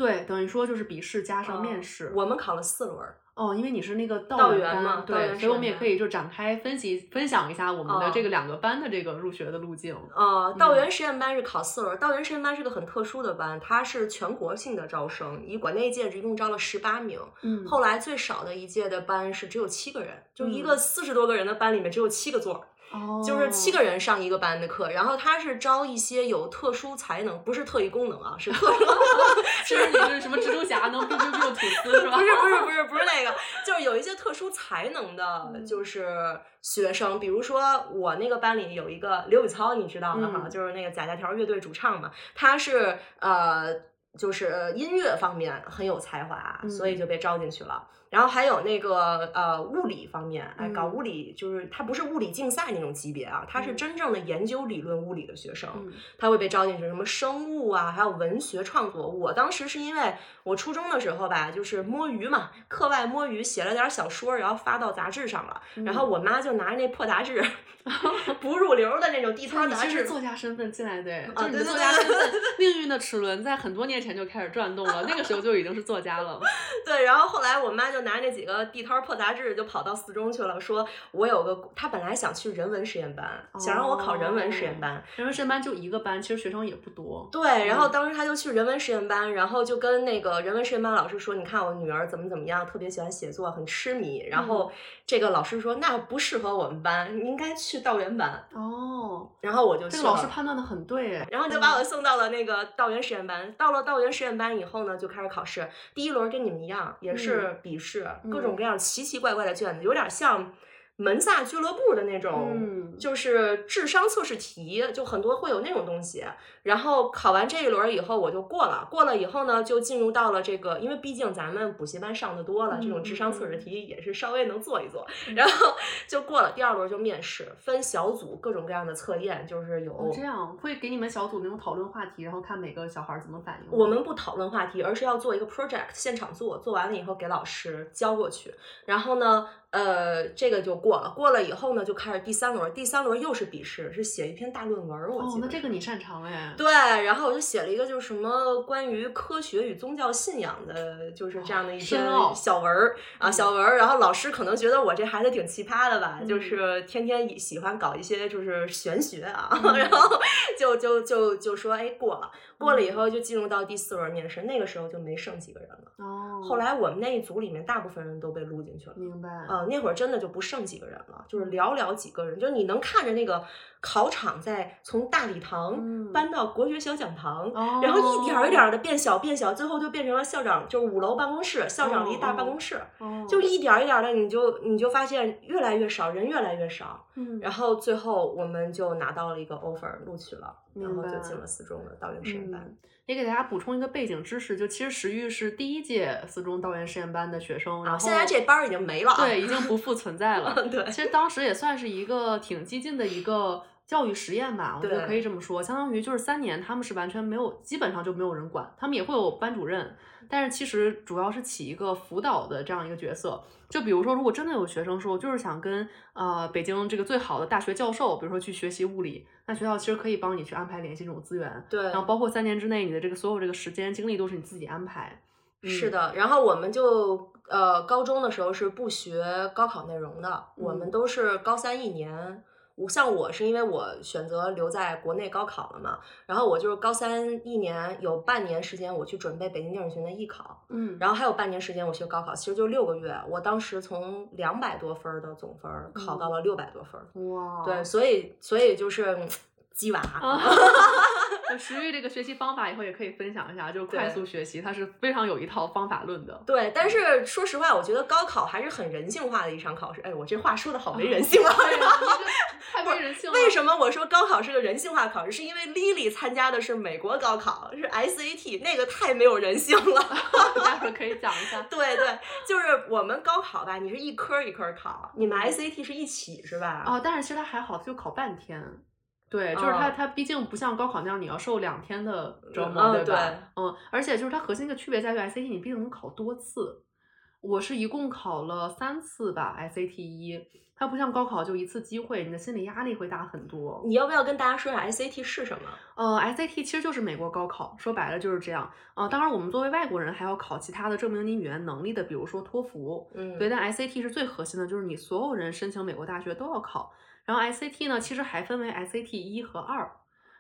对，等于说就是笔试加上面哦试。我们考了四轮儿。哦，因为你是那个道员嘛对，所以我们也可以就展开分析分享一下我们的这哦个两个班的这个入学的路径。呃，道嗯员实验班是考四轮儿，道员实验班是个很特殊的班，它是全国性的招生，以管那一届一共招了十八名，嗯后来最少的一届的班是只有七个人，就一嗯个四十多个人的班里面只有七个座儿。哦，就是七个人上一个班的课，然后他是招一些有特殊才能，不是特异功能啊，是特殊，是你是什么蜘蛛侠能 biu biu biu 吐丝是吧？不是不是不是不是那个，就是有一些特殊才能的，嗯就是学生，比如说我那个班里有一个刘宇操，你知道的哈，嗯就是那个假假条乐队主唱嘛，他是呃。就是音乐方面很有才华，所以嗯就被招进去了。然后还有那个呃物理方面，哎，搞嗯物理就是他不是物理竞赛那种级别啊，他是嗯真正的研究理论物理的学生。嗯他会被招进去，什么生物啊，还有文学创作。我当时是因为我初中的时候吧，就是摸鱼嘛，课外摸鱼写了点小说，然后发到杂志上了。然后嗯我妈就拿着那破杂志 不入流的那种地摊杂志。作家身份进来的，就是你的对对对作家身份，命运的齿轮在很多年前就开始转动了，那个时候就已经是作家了。对，然后后来我妈就拿那几个地摊破杂志，就跑到四中去了，说我有个，她本来想去人文实验班，想让我考人文实验哦班。人文实验班就一个班，其实学生也不多。对，然后嗯当时她就去人文实验班，然后就跟那个人文实验班老师说：“你看我女儿怎么怎么样，特别喜欢写作，很痴迷。”然后嗯这个老师说：“那不适合我们班，你应该去道源班。哦，”然后我就去这个老师。判断的很对哎。然后就把我送到了那个道源实验班。到了道源实验班以后呢，就开始考试。第一轮跟你们一样，也是笔试，各种嗯各样奇奇怪怪的卷子，有点像门萨俱乐部的那种。嗯就是智商测试题，就很多会有那种东西。然后考完这一轮以后，我就过了。过了以后呢，就进入到了这个，因为毕竟咱们补习班上的多了，这种智商测试题也是稍微能做一做。然后就过了。第二轮就面试，分小组，各种各样的测验，就是有。哦，这样会给你们小组那种讨论话题，然后看每个小孩儿怎么反应。我们不讨论话题，而是要做一个 project，现场做，做完了以后给老师交过去。然后呢，呃，这个就过了。过了以后呢，就开始第三轮，第三轮又是笔试，是写一篇大论文儿。我哦记，得这个你擅长哎。对，然后我就写了一个就是什么关于科学与宗教信仰的，就是这样的一篇小文儿啊，嗯小文儿。然后老师可能觉得我这孩子挺奇葩的吧，就嗯是天天喜欢搞一些就是玄学啊，嗯 然后就就就就说哎过了，过了以嗯后就进入到第四轮面试，那个时候就没剩几个人了。哦，后来我们那一组里面大部分人都被录进去了。明白。啊、那会儿真的就不剩几个人了，就是寥寥几个人，就你能看着那个考场在从大礼堂嗯。搬到国学小讲堂，哦，然后一点儿一点儿的变小变小，最后就变成了校长，就是五楼办公室，校长的一大办公室，哦，就一点儿一点儿的，你就你就发现越来越少人，越来越少，嗯，然后最后我们就拿到了一个 offer 录取了，然后就进了四中的道源实验班。嗯也给大家补充一个背景知识，就其实石玉是第一届四中道源实验班的学生，然啊，后现在这班已经没了啊，对已经不复存在了。对其实当时也算是一个挺激进的一个教育实验吧，我觉得可以这么说。相当于就是三年，他们是完全没有，基本上就没有人管，他们也会有班主任，但是其实主要是起一个辅导的这样一个角色。就比如说，如果真的有学生说，我就是想跟呃北京这个最好的大学教授，比如说去学习物理，那学校其实可以帮你去安排联系这种资源。对，然后包括三年之内，你的这个所有这个时间精力都是你自己安排。嗯是的，然后我们就呃高中的时候是不学高考内容的，我们嗯都是高三一年。我像我是因为我选择留在国内高考了嘛，然后我就是高三一年有半年时间我去准备北京电影学院的艺考，嗯，然后还有半年时间我学高考，其实就六个月。我当时从两百多分儿的总分儿考到了六百多分儿，哇，对，所以所以就是嗯鸡娃。啊，就石玉这个学习方法以后也可以分享一下，就是快速学习，它是非常有一套方法论的。对，但是说实话，我觉得高考还是很人性化的一场考试。哎，我这话说的好没人性啊！太没人性了。为什么我说高考是个人性化考试？是因为 Lily 参加的是美国高考，是 SAT，那个太没有人性了。待会儿可以讲一下。对对，就是我们高考吧，你是一科一科考，你们 SAT 是一起是吧？哦，但是其实它还好，它就考半天。对，就是它，哦它毕竟不像高考那样，你要受两天的折磨，嗯对吧？对嗯，而且就是它核心的区别在于 SAT 你毕竟能考多次，我是一共考了三次吧，SAT 一，它不像高考就一次机会，你的心理压力会大很多。你要不要跟大家说一下 SAT 是什么？呃，SAT 其实就是美国高考，说白了就是这样。呃，当然我们作为外国人还要考其他的证明你语言能力的，比如说托福。嗯，对，但 SAT 是最核心的，就是你所有人申请美国大学都要考。然后 SAT 呢，其实还分为 SAT 一和二。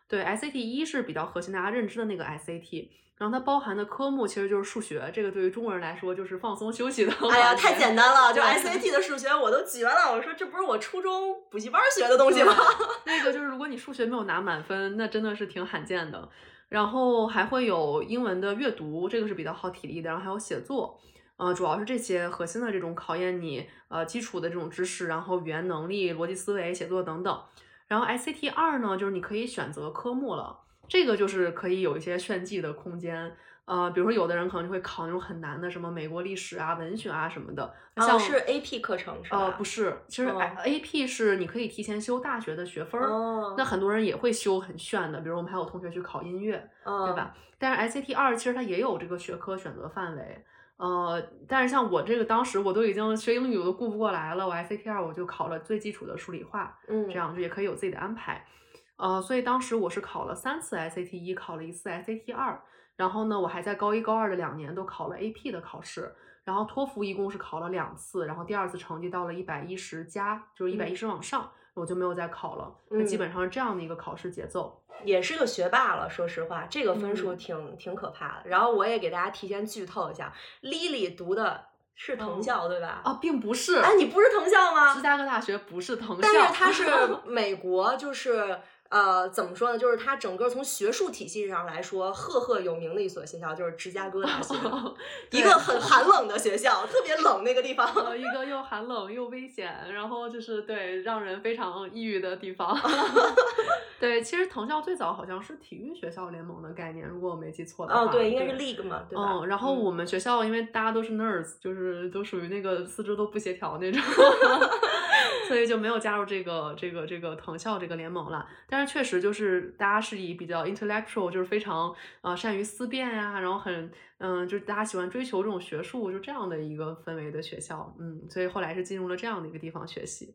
对，SAT 一是比较核心大家认知的那个 SAT，然后它包含的科目其实就是数学，这个对于中国人来说就是放松休息的。哎呀，太简单了，就 SAT 的数学我都绝了，我说这不是我初中补习班学的东西吗？那个就是如果你数学没有拿满分，那真的是挺罕见的。然后还会有英文的阅读，这个是比较耗体力的，然后还有写作，呃，主要是这些核心的这种考验你呃基础的这种知识，然后语言能力、逻辑思维、写作等等。然后 SAT 二呢，就是你可以选择科目了，这个就是可以有一些炫技的空间。呃，比如说有的人可能就会考那种很难的，什么美国历史啊、文学啊什么的。像哦，是 AP 课程是吧？呃，不是，其实哦 A P 是你可以提前修大学的学分儿，哦，那很多人也会修很炫的，比如我们还有同学去考音乐，对对？吧？但是 SAT 二其实它也有这个学科选择范围，呃，但是像我这个当时我都已经学英语我都顾不过来了，我 SAT 二我就考了最基础的数理化，嗯，这样就也可以有自己的安排，呃，所以当时我是考了三次 SAT 一，考了一次 SAT 二，然后呢，我还在高一高二的两年都考了 AP 的考试。然后托福一共是考了两次，然后第二次成绩到了一百一十加，就是一百一十往上，我就没有再考了。那基嗯本上是这样的一个考试节奏。也是个学霸了，说实话，这个分数嗯挺、挺可怕的。然后我也给大家提前剧透一下，Lily 读的是藤哦校，对吧？啊，并不是，哎，你不是藤校吗？芝加哥大学不是藤校，但是它是 美国，就是呃，怎么说呢？就是它整个从学术体系上来说，赫赫有名的一所学校，就是芝加哥大学，一个很寒冷的学校，特别冷那个地方。呃，一个又寒冷又危险，然后就是对让人非常抑郁的地方。对，其实藤校最早好像是体育学校联盟的概念，如果我没记错的话。哦，对，应该是 league 嘛，对吧？嗯，然后嗯我们学校因为大家都是 nerds，就是都属于那个四肢都不协调那种，所以就没有加入这个这个这个藤校这个联盟了。但是确实就是大家是以比较 intellectual，就是非常呃善于思辨呀、然后很嗯、就是大家喜欢追求这种学术，就这样的一个氛围的学校。嗯，所以后来是进入了这样的一个地方学习。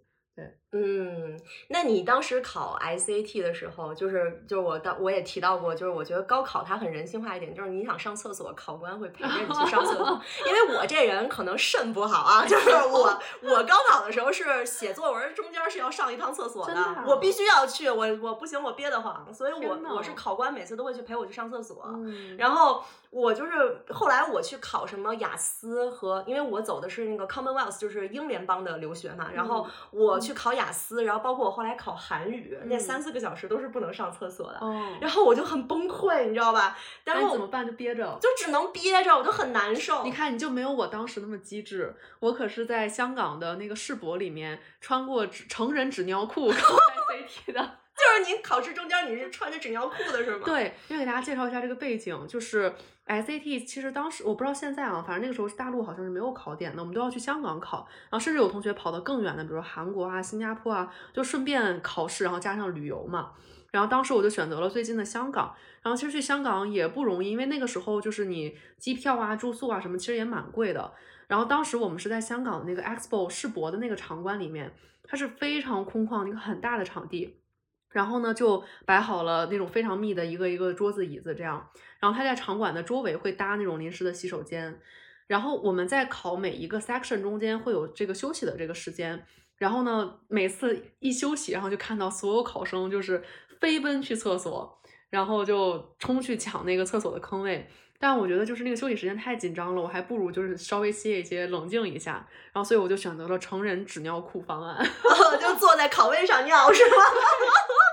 嗯，那你当时考 SAT 的时候，就是就是我当我也提到过，就是我觉得高考它很人性化一点，就是你想上厕所，考官会陪着你去上厕所。因为我这人可能肾不好啊，就是我 我高考的时候是写作文中间是要上一趟厕所真的啊我必须要去，我我不行，我憋得慌，所以我我是考官每次都会去陪我去上厕所。嗯，然后我就是后来我去考什么雅思和，因为我走的是那个 Commonwealth，就是英联邦的留学嘛。然后我去考雅思，然后包括我后来考韩语，那嗯三四个小时都是不能上厕所的。哦，然后我就很崩溃，你知道吧？但是怎么办？就憋着。就只能憋着，我就很难受。你看，你就没有我当时那么机智。我可是在香港的那个世博里面穿过纸成人纸尿裤 考 SAT 的。就是你考试中间你是穿着纸尿裤的是吗？，对，因为给大家介绍一下这个背景，就是 SAT，其实当时我不知道现在啊，反正那个时候是大陆好像是没有考点的，我们都要去香港考，然后甚至有同学跑得更远的，比如韩国啊、新加坡啊，就顺便考试，然后加上旅游嘛。然后当时我就选择了最近的香港，然后其实去香港也不容易，因为那个时候就是你机票啊、住宿啊什么，其实也蛮贵的。然后当时我们是在香港那个 Expo 世博的那个场馆里面，它是非常空旷一个很大的场地，然后呢就摆好了那种非常密的一个一个桌子椅子这样，然后他在场馆的周围会搭那种临时的洗手间，然后我们在考每一个 section 中间会有这个休息的这个时间，然后呢每次一休息，然后就看到所有考生就是飞奔去厕所，然后就冲去抢那个厕所的坑位。但我觉得就是那个休息时间太紧张了，我还不如就是稍微歇一歇，冷静一下。然后所以我就选择了成人纸尿裤方案。就坐在考位上尿是吗？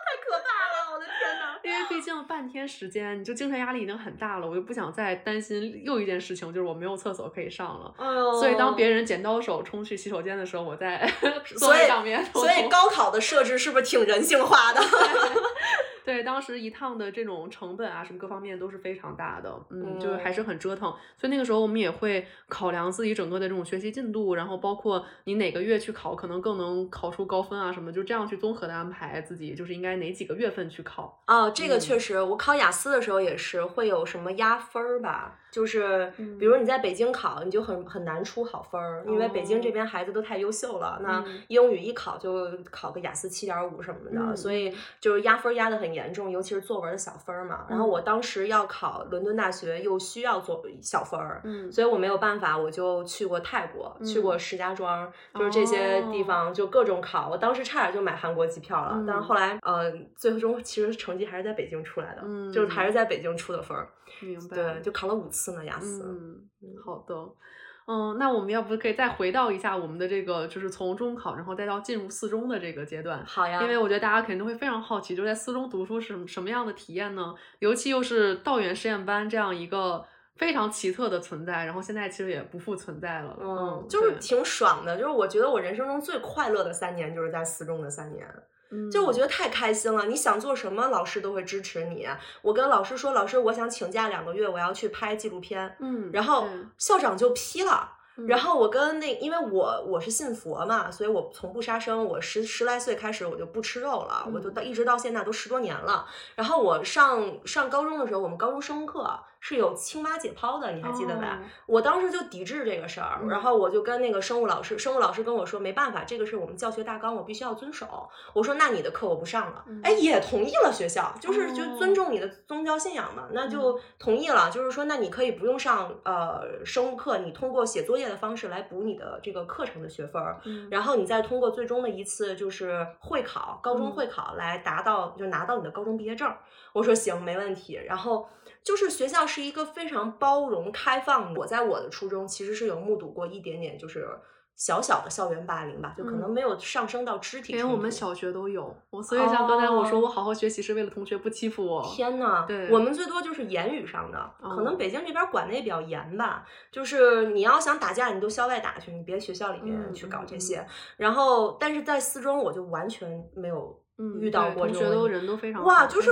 太可怕了，我的天呐。因为毕竟半天时间，你就精神压力已经很大了，我就不想再担心又一件事情，就是我没有厕所可以上了。哎呦所以当别人剪刀手冲去洗手间的时候，我在 座所以位上面。所以高考的设置是不是挺人性化的？对，当时一趟的这种成本啊，什么各方面都是非常大的，嗯，就是还是很折腾。所以那个时候我们也会考量自己整个的这种学习进度，然后包括你哪个月去考，可能更能考出高分啊什么，就这样去综合的安排自己，就是应该哪几个月份去考。啊，这个嗯确实，我考雅思的时候也是会有什么压分儿吧，就是嗯比如你在北京考，你就很很难出好分儿，因为北京这哦。边孩子都太优秀了，那嗯。英语一考就考个雅思七点五什么的，嗯。所以就是压分儿压得很严重，尤其是作文的小分儿嘛。然后我当时要考伦敦大学，又需要做小分儿，嗯。所以我没有办法，我就去过泰国，去嗯。过石家庄，就是这些地哦。方就各种考。我当时差点就买韩国机票了，但后来呃，最终其实成绩还是在北京出来的，嗯就是还是在北京出的分儿。明白。对，就考了五次呢，雅思。嗯，好的。嗯，那我们要不可以再回到一下我们的这个，就是从中考，然后再到进入四中的这个阶段。好呀，因为我觉得大家肯定会非常好奇，就是在四中读书是什么样的体验呢？尤其又是道远实验班这样一个非常奇特的存在，然后现在其实也不复存在了。嗯，就是挺爽的，就是我觉得我人生中最快乐的三年就是在四中的三年。就我觉得，太开心了，你想做什么，老师都会支持你。我跟老师说，老师，我想请假两个月，我要去拍纪录片，嗯，然后校长就批了。嗯然后我跟那，因为我我是信佛嘛，所以我从不杀生。我十十来岁开始我就不吃肉了，我就嗯到一直到现在都十多年了。然后我上上高中的时候，我们高中生物课是有青蛙解剖的，你还记得吧？哦我当时就抵制这个事儿，嗯然后我就跟那个生物老师，生物老师跟我说，没办法，这个是我们教学大纲，我必须要遵守。我说那你的课我不上了，嗯哎，也同意了学校，就是就哦尊重你的宗教信仰嘛，那就同意了，就是说那你可以不用上呃生物课，你通过写作业的方式来补你的这个课程的学分然后你再通过最终的一次就是会考，高中嗯会考来达到就拿到你的高中毕业证儿。我说行，没问题。然后就是学校是一个非常包容开放的。我在我的初中其实是有目睹过一点点就是小小的校园霸凌吧，就可能没有上升到肢体冲连。我们小学都有，我所以像刚才我说，哦我好好学习是为了同学不欺负我。天呐，对我们最多就是言语上的，可能哦北京这边管的也比较严吧。就是你要想打架，你都校外打去，你别学校里面嗯去搞这些。然后，但是在四中我就完全没有嗯，遇到对同学都过这种问题人都非常哇，就是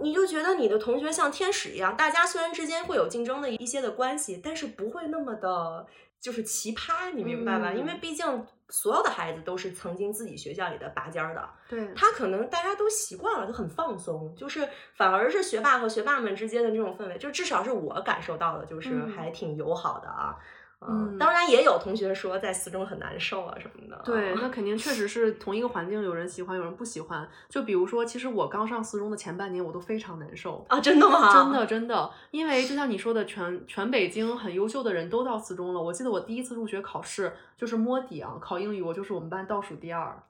你就觉得你的同学像天使一样，大家虽然之间会有竞争的一些的关系，但是不会那么的，就是奇葩，你明白吧？因为嗯毕竟所有的孩子都是曾经自己学校里的拔尖儿的，对，他可能大家都习惯了，就很放松，就是反而是学霸和学霸们之间的这种氛围，就至少是我感受到的，就是嗯还挺友好的啊。嗯当然也有同学说在四中很难受啊什么的。对，那肯定确实是同一个环境，有人喜欢，有人不喜欢。就比如说，其实我刚上四中的前半年，我都非常难受。啊，真的吗？真的，真的，因为就像你说的，全全北京很优秀的人都到四中了。我记得我第一次入学考试就是摸底啊，考英语我就是我们班倒数第二，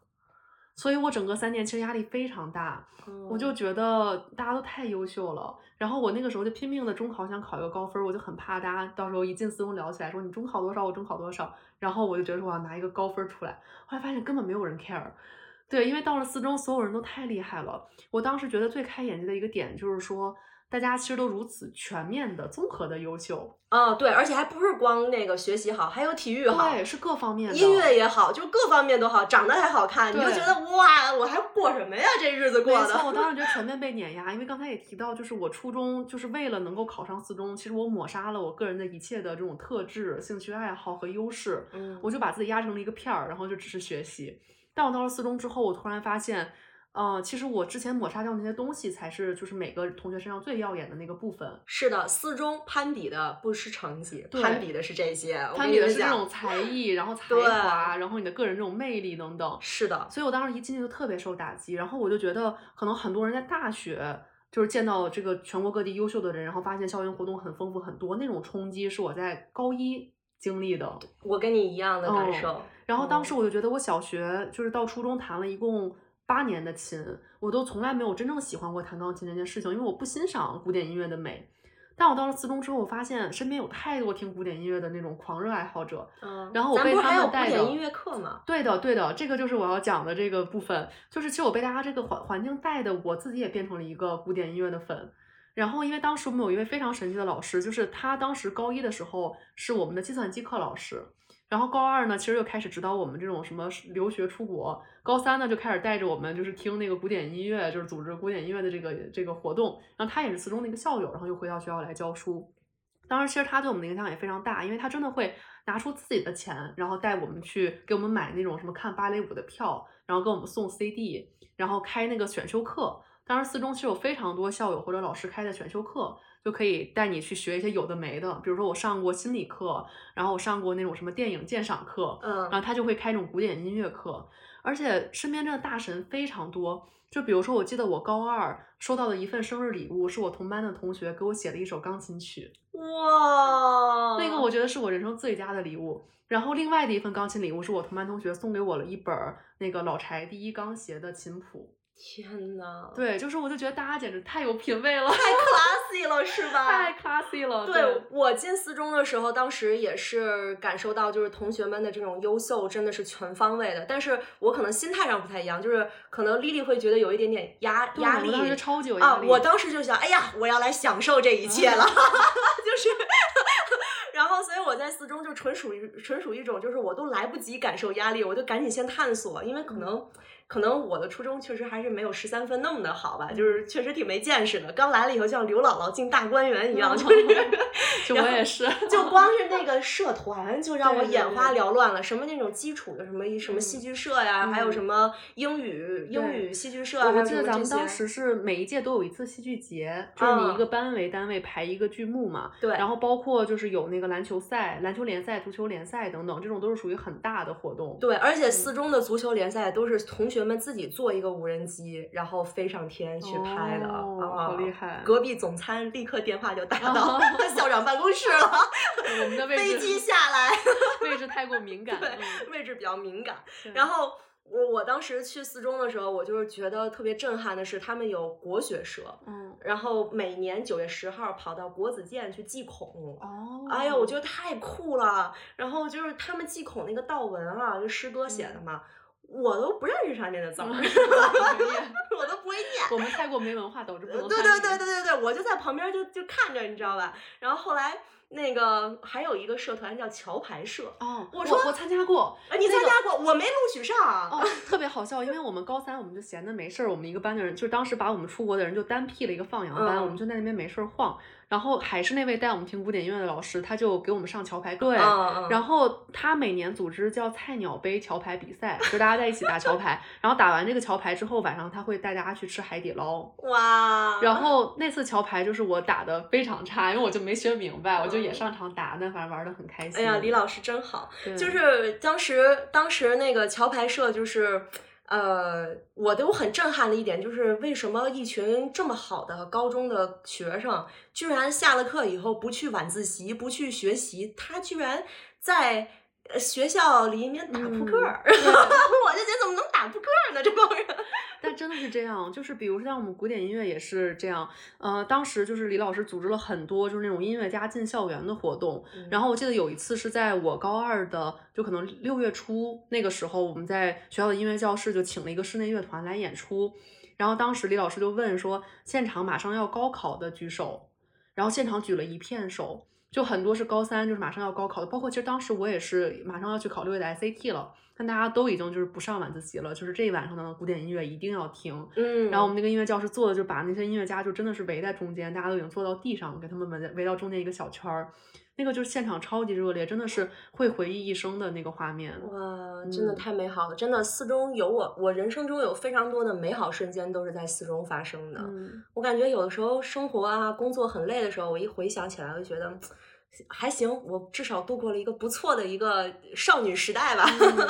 所以我整个三年其实压力非常大。我就嗯觉得大家都太优秀了，然后我那个时候就拼命的中考想考一个高分，我就很怕大家到时候一进四中聊起来说你中考多少，我中考多少，然后我就觉得说我要拿一个高分出来，后来发现根本没有人 care。对，因为到了四中，所有人都太厉害了。我当时觉得最开眼界的一个点就是说，大家其实都如此全面的、综合的优秀，嗯，对，而且还不是光那个学习好，还有体育好，对，是各方面的。音乐也好，就各方面都好，长得还好看，你就觉得哇，我还过什么呀？这日子过没错，我。当时 觉得全面被碾压，因为刚才也提到，就是我初中就是为了能够考上四中，其实我抹杀了我个人的一切的这种特质、兴趣爱好和优势，嗯我就把自己压成了一个片儿，然后就只是学习。但我到了四中之后，我突然发现，呃，其实我之前抹杀掉那些东西，才是就是每个同学身上最耀眼的那个部分。是的，四中攀比的不是成绩，攀比的是这些。攀比的是这种才艺，然后 才华，然后你的个人这种魅力等等。是的，所以我当时一进去就特别受打击，然后我就觉得可能很多人在大学就是见到这个全国各地优秀的人，然后发现校园活动很丰富很多，那种冲击是我在高一经历的。我跟你一样的感哦受。然后当时嗯我就觉得我小学就是到初中谈了一共八年的琴，我都从来没有真正喜欢过弹钢琴这件事情，因为我不欣赏古典音乐的美。但我到了四中之后，我发现身边有太多听古典音乐的那种狂热爱好者，嗯，然后我被他们带的古典音乐课吗？对的，对的，这个就是我要讲的这个部分，就是其实我被大家这个环环境带的，我自己也变成了一个古典音乐的粉。然后，因为当时我们有一位非常神奇的老师，就是他当时高一的时候是我们的计算机课老师，然后高二呢，其实又开始指导我们这种什么留学出国，高三呢就开始带着我们就是听那个古典音乐，就是组织古典音乐的这个这个活动。然后他也是四中的一个校友，然后又回到学校来教书。当时，其实他对我们的影响也非常大，因为他真的会拿出自己的钱，然后带我们去给我们买那种什么看芭蕾舞的票，然后给我们送 CD，然后开那个选修课。当时，四中其实有非常多校友或者老师开的选修课，就可以带你去学一些有的没的。比如说，我上过心理课，然后我上过那种什么电影鉴赏课，嗯然后他就会开那种古典音乐课，而且身边真的大神非常多。就比如说，我记得我高二收到的一份生日礼物，是我同班的同学给我写的一首钢琴曲。哇，那个我觉得是我人生最佳的礼物。然后另外的一份钢琴礼物是我同班同学送给我了一本那个老柴第一钢协的琴谱。天呐，对，就是我就觉得大家简直太有品位了，太 classy 了，是吧？太 classy 了。对我进四中的时候，当时也是感受到，就是同学们的这种优秀真的是全方位的。但是我可能心态上不太一样，就是可能丽丽会觉得有一点点压压力，当时超级有压力啊！我当时就想，哎呀，我要来享受这一切了，就是。然后，所以我在四中就纯属于纯属一种，就是我都来不及感受压力，我就赶紧先探索，因为可能。可能我的初中确实还是没有十三分那么的好吧，就是确实挺没见识的。刚来了以后像刘姥姥进大观园一样，就是，就我也是，就光是那个社 团就让我眼花缭乱了。什么那种基础的什么什么戏剧社呀，还有什么英语英语戏剧社，我记得咱们当时是每一届都有一次戏剧节，就是你一个班为单位排一个剧目嘛。对。然后包括就是有那个篮球赛、篮球联赛、足球联赛等等，这种都是属于很大的活动。对，而且四中的足球联赛都是同学。们自己做一个无人机，然后飞上天去拍的，好厉害！隔壁总参立刻电话就打到 校长办公室了。我们的位置飞机下来，位置太过敏感，对，位置比较敏感。然后我我当时去四中的时候，我就是觉得特别震撼的是，他们有国学社，嗯，然后每年九月十号跑到国子监去祭孔，哦，哎呀，我觉得太酷了。然后就是他们祭孔那个悼文啊，就诗歌写的嘛。我都不认识上面的字儿，我都不会念。我们太过没文化，导致不能对对对对对对，我就在旁边就就看着，你知道吧？然后后来。那个还有一个社团叫桥牌社哦，我说我参加过，你参加过，我没录取上哦，特别好笑，因为我们高三我们就闲的没事儿，我们一个班的人就当时把我们出国的人就单辟了一个放羊班，我们就在那边没事儿晃，然后还是那位带我们听古典音乐的老师，他就给我们上桥牌，对，然后他每年组织叫菜鸟杯桥牌比赛，就大家在一起打桥牌，然后打完这个桥牌之后，晚上他会带大家去吃海底捞，哇，然后那次桥牌就是我打的非常差，因为我就没学明白，我就。也上场打，但反正玩的很开心。哎呀，李。老师真好，就是当时当时那个桥牌社，就是呃，我都很震撼的一点，就是为什么一群这么好的高中的学生，居然下了课以后不去晚自习，不去学习，他居然在。学校里面打扑克，我就觉得怎么能打扑克呢？这帮人，但真的是这样，就是比如像我们古典音乐也是这样。呃，当时就是李老师组织了很多就是那种音乐家进校园的活动。然后我记得有一次是在我高二的，就可能六月初那个时候，我们在学校的音乐教室就请了一个室内乐团来演出。然后当时李老师就问说：“现场马上要高考的举手。”然后现场举了一片手。就很多是高三，就是马上要高考的，包括其实当时我也是马上要去考六月的 SAT 了，但大家都已经就是不上晚自习了，就是这一晚上的古典音乐一定要听。嗯，然后我们那个音乐教室坐的就把那些音乐家就真的是围在中间，大家都已经坐到地上，给他们围围到中间一个小圈儿，那个就是现场超级热烈，真的是会回忆一生的那个画面。哇，真的太美好了！真的四中有我，我人生中有非常多的美好瞬间都是在四中发生的。嗯，我感觉有的时候生活啊、工作很累的时候，我一回想起来，我就觉得。还行，我至少度过了一个不错的一个少女时代吧。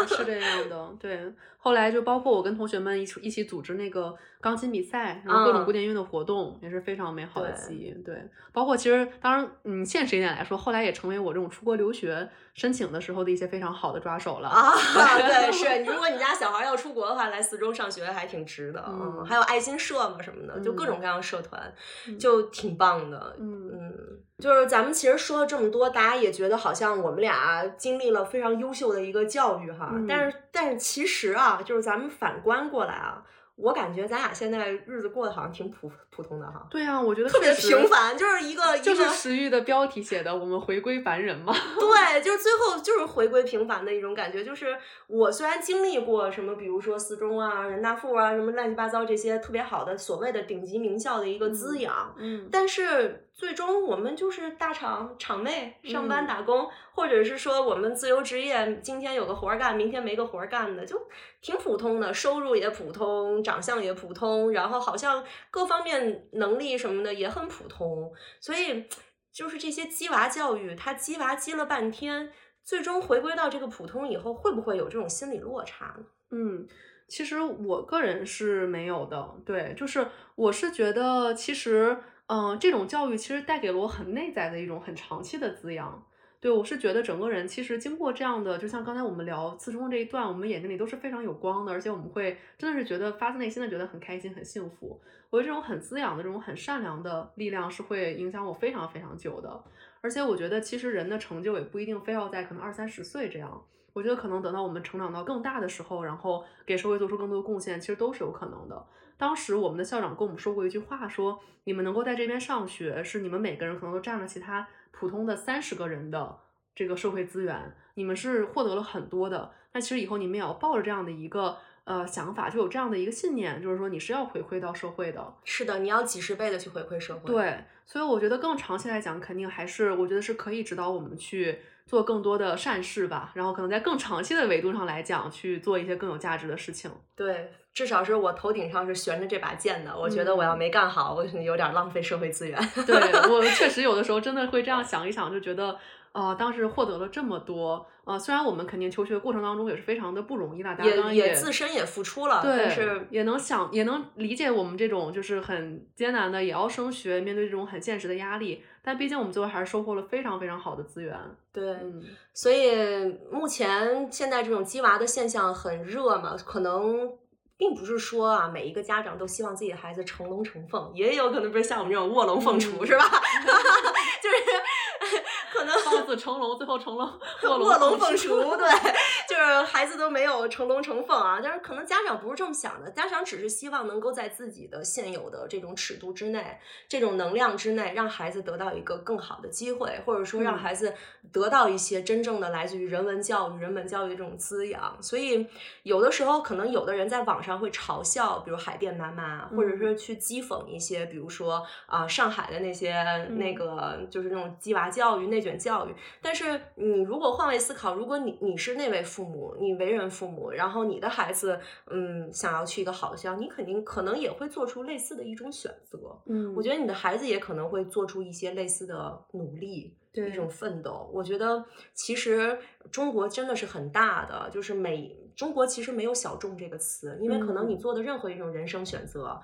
是这样的，对。后来就包括我跟同学们一起一起组织那个钢琴比赛，然后各种古典音乐的活动，也是非常美好的记忆。对，包括其实当然，嗯，现实一点来说，后来也成为我这种出国留学申请的时候的一些非常好的抓手了。啊，对，是。如果你家小孩要出国的话，来四中上学还挺值的。嗯，还有爱心社嘛什么的，就各种各样的社团，就挺棒的。嗯嗯，就是咱们其实说了这么多，大家也觉得好像我们俩经历了非常优秀的一个教育哈，但是但是其实啊。就是咱们反观过来啊，我感觉咱俩现在日子过得好像挺普普通的哈。对啊，我觉得特别平凡，就是一个就是食欲的标题写的“我们回归凡人”嘛。对，就是最后就是回归平凡的一种感觉。就是我虽然经历过什么，比如说四中啊、人大附啊，什么乱七八糟这些特别好的所谓的顶级名校的一个滋养，嗯，但是。最终我们就是大厂厂妹上班打工，或者是说我们自由职业，今天有个活儿干，明天没个活儿干的，就挺普通的，收入也普通，长相也普通，然后好像各方面能力什么的也很普通，所以就是这些鸡娃教育，他鸡娃鸡了半天，最终回归到这个普通以后，会不会有这种心理落差呢？嗯。其实我个人是没有的，对，就是我是觉得其实，嗯，这种教育其实带给了我很内在的一种很长期的滋养。对我是觉得整个人其实经过这样的，就像刚才我们聊自充这一段，我们眼睛里都是非常有光的，而且我们会真的是觉得发自内心的觉得很开心、很幸福。我觉得这种很滋养的、这种很善良的力量是会影响我非常非常久的。而且我觉得其实人的成就也不一定非要在可能二三十岁这样。我觉得可能等到我们成长到更大的时候，然后给社会做出更多的贡献，其实都是有可能的。当时我们的校长跟我们说过一句话，说你们能够在这边上学，是你们每个人可能都占了其他普通的三十个人的这个社会资源，你们是获得了很多的。那其实以后你们也要抱着这样的一个呃想法，就有这样的一个信念，就是说你是要回馈到社会的。是的，你要几十倍的去回馈社会。对，所以我觉得更长期来讲，肯定还是我觉得是可以指导我们去。做更多的善事吧，然后可能在更长期的维度上来讲，去做一些更有价值的事情。对，至少是我头顶上是悬着这把剑的。我觉得我要没干好，我有点浪费社会资源。对 我确实有的时候真的会这样想一想，就觉得。啊，当时获得了这么多，呃，虽然我们肯定求学过程当中也是非常的不容易的，大家也自身也付出了，对，是也能想也能理解我们这种就是很艰难的也要升学，面对这种很现实的压力，但毕竟我们最后还是收获了非常非常好的资源。对，所以目前现在这种鸡娃的现象很热嘛，可能并不是说啊每一个家长都希望自己的孩子成龙成凤，也有可能不是像我们这种卧龙凤雏，是吧？就是。可能豹子成龙，最后成了 卧龙凤雏，对，就是孩子都没有成龙成凤啊。但是可能家长不是这么想的，家长只是希望能够在自己的现有的这种尺度之内，这种能量之内，让孩子得到一个更好的机会，或者说让孩子得到一些真正的来自于人文教育、人文教育的这种滋养。所以有的时候，可能有的人在网上会嘲笑，比如海淀妈妈，或者是去讥讽一些，比如说啊，上海的那些那个就是那种鸡娃教育内。卷教育，但是你如果换位思考，如果你你是那位父母，你为人父母，然后你的孩子嗯想要去一个好的学校，你肯定可能也会做出类似的一种选择。嗯，我觉得你的孩子也可能会做出一些类似的努力，一种奋斗。我觉得其实中国真的是很大的，就是每中国其实没有小众这个词，因为可能你做的任何一种人生选择。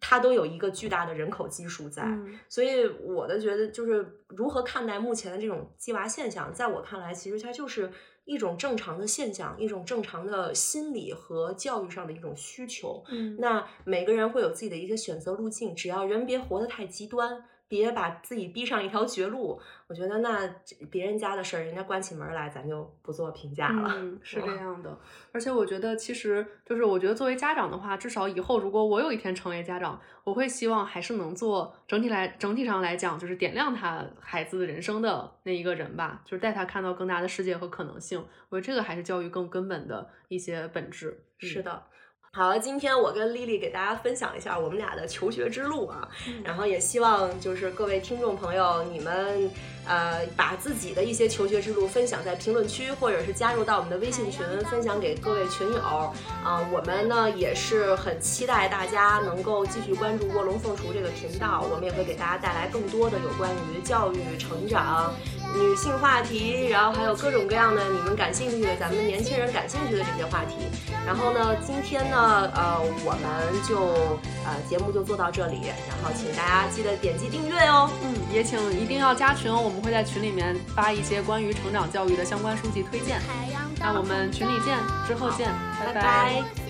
它都有一个巨大的人口基数在，所以我的觉得就是如何看待目前的这种鸡娃现象，在我看来，其实它就是一种正常的现象，一种正常的心理和教育上的一种需求。嗯，那每个人会有自己的一些选择路径，只要人别活得太极端。别把自己逼上一条绝路，我觉得那别人家的事儿，人家关起门来，咱就不做评价了。嗯，是这样的。而且我觉得，其实就是我觉得作为家长的话，至少以后如果我有一天成为家长，我会希望还是能做整体来整体上来讲，就是点亮他孩子人生的那一个人吧，就是带他看到更大的世界和可能性。我觉得这个还是教育更根本的一些本质。是的。好，今天我跟丽丽给大家分享一下我们俩的求学之路啊，然后也希望就是各位听众朋友，你们呃把自己的一些求学之路分享在评论区，或者是加入到我们的微信群，分享给各位群友啊。我们呢也是很期待大家能够继续关注卧龙凤雏这个频道，我们也会给大家带来更多的有关于教育、成长。女性话题，然后还有各种各样的你们感兴趣的，咱们年轻人感兴趣的这些话题。然后呢，今天呢，呃，我们就呃节目就做到这里。然后请大家记得点击订阅哦。嗯，也请一定要加群哦，我们会在群里面发一些关于成长教育的相关书籍推荐。那我们群里见，之后见，拜拜。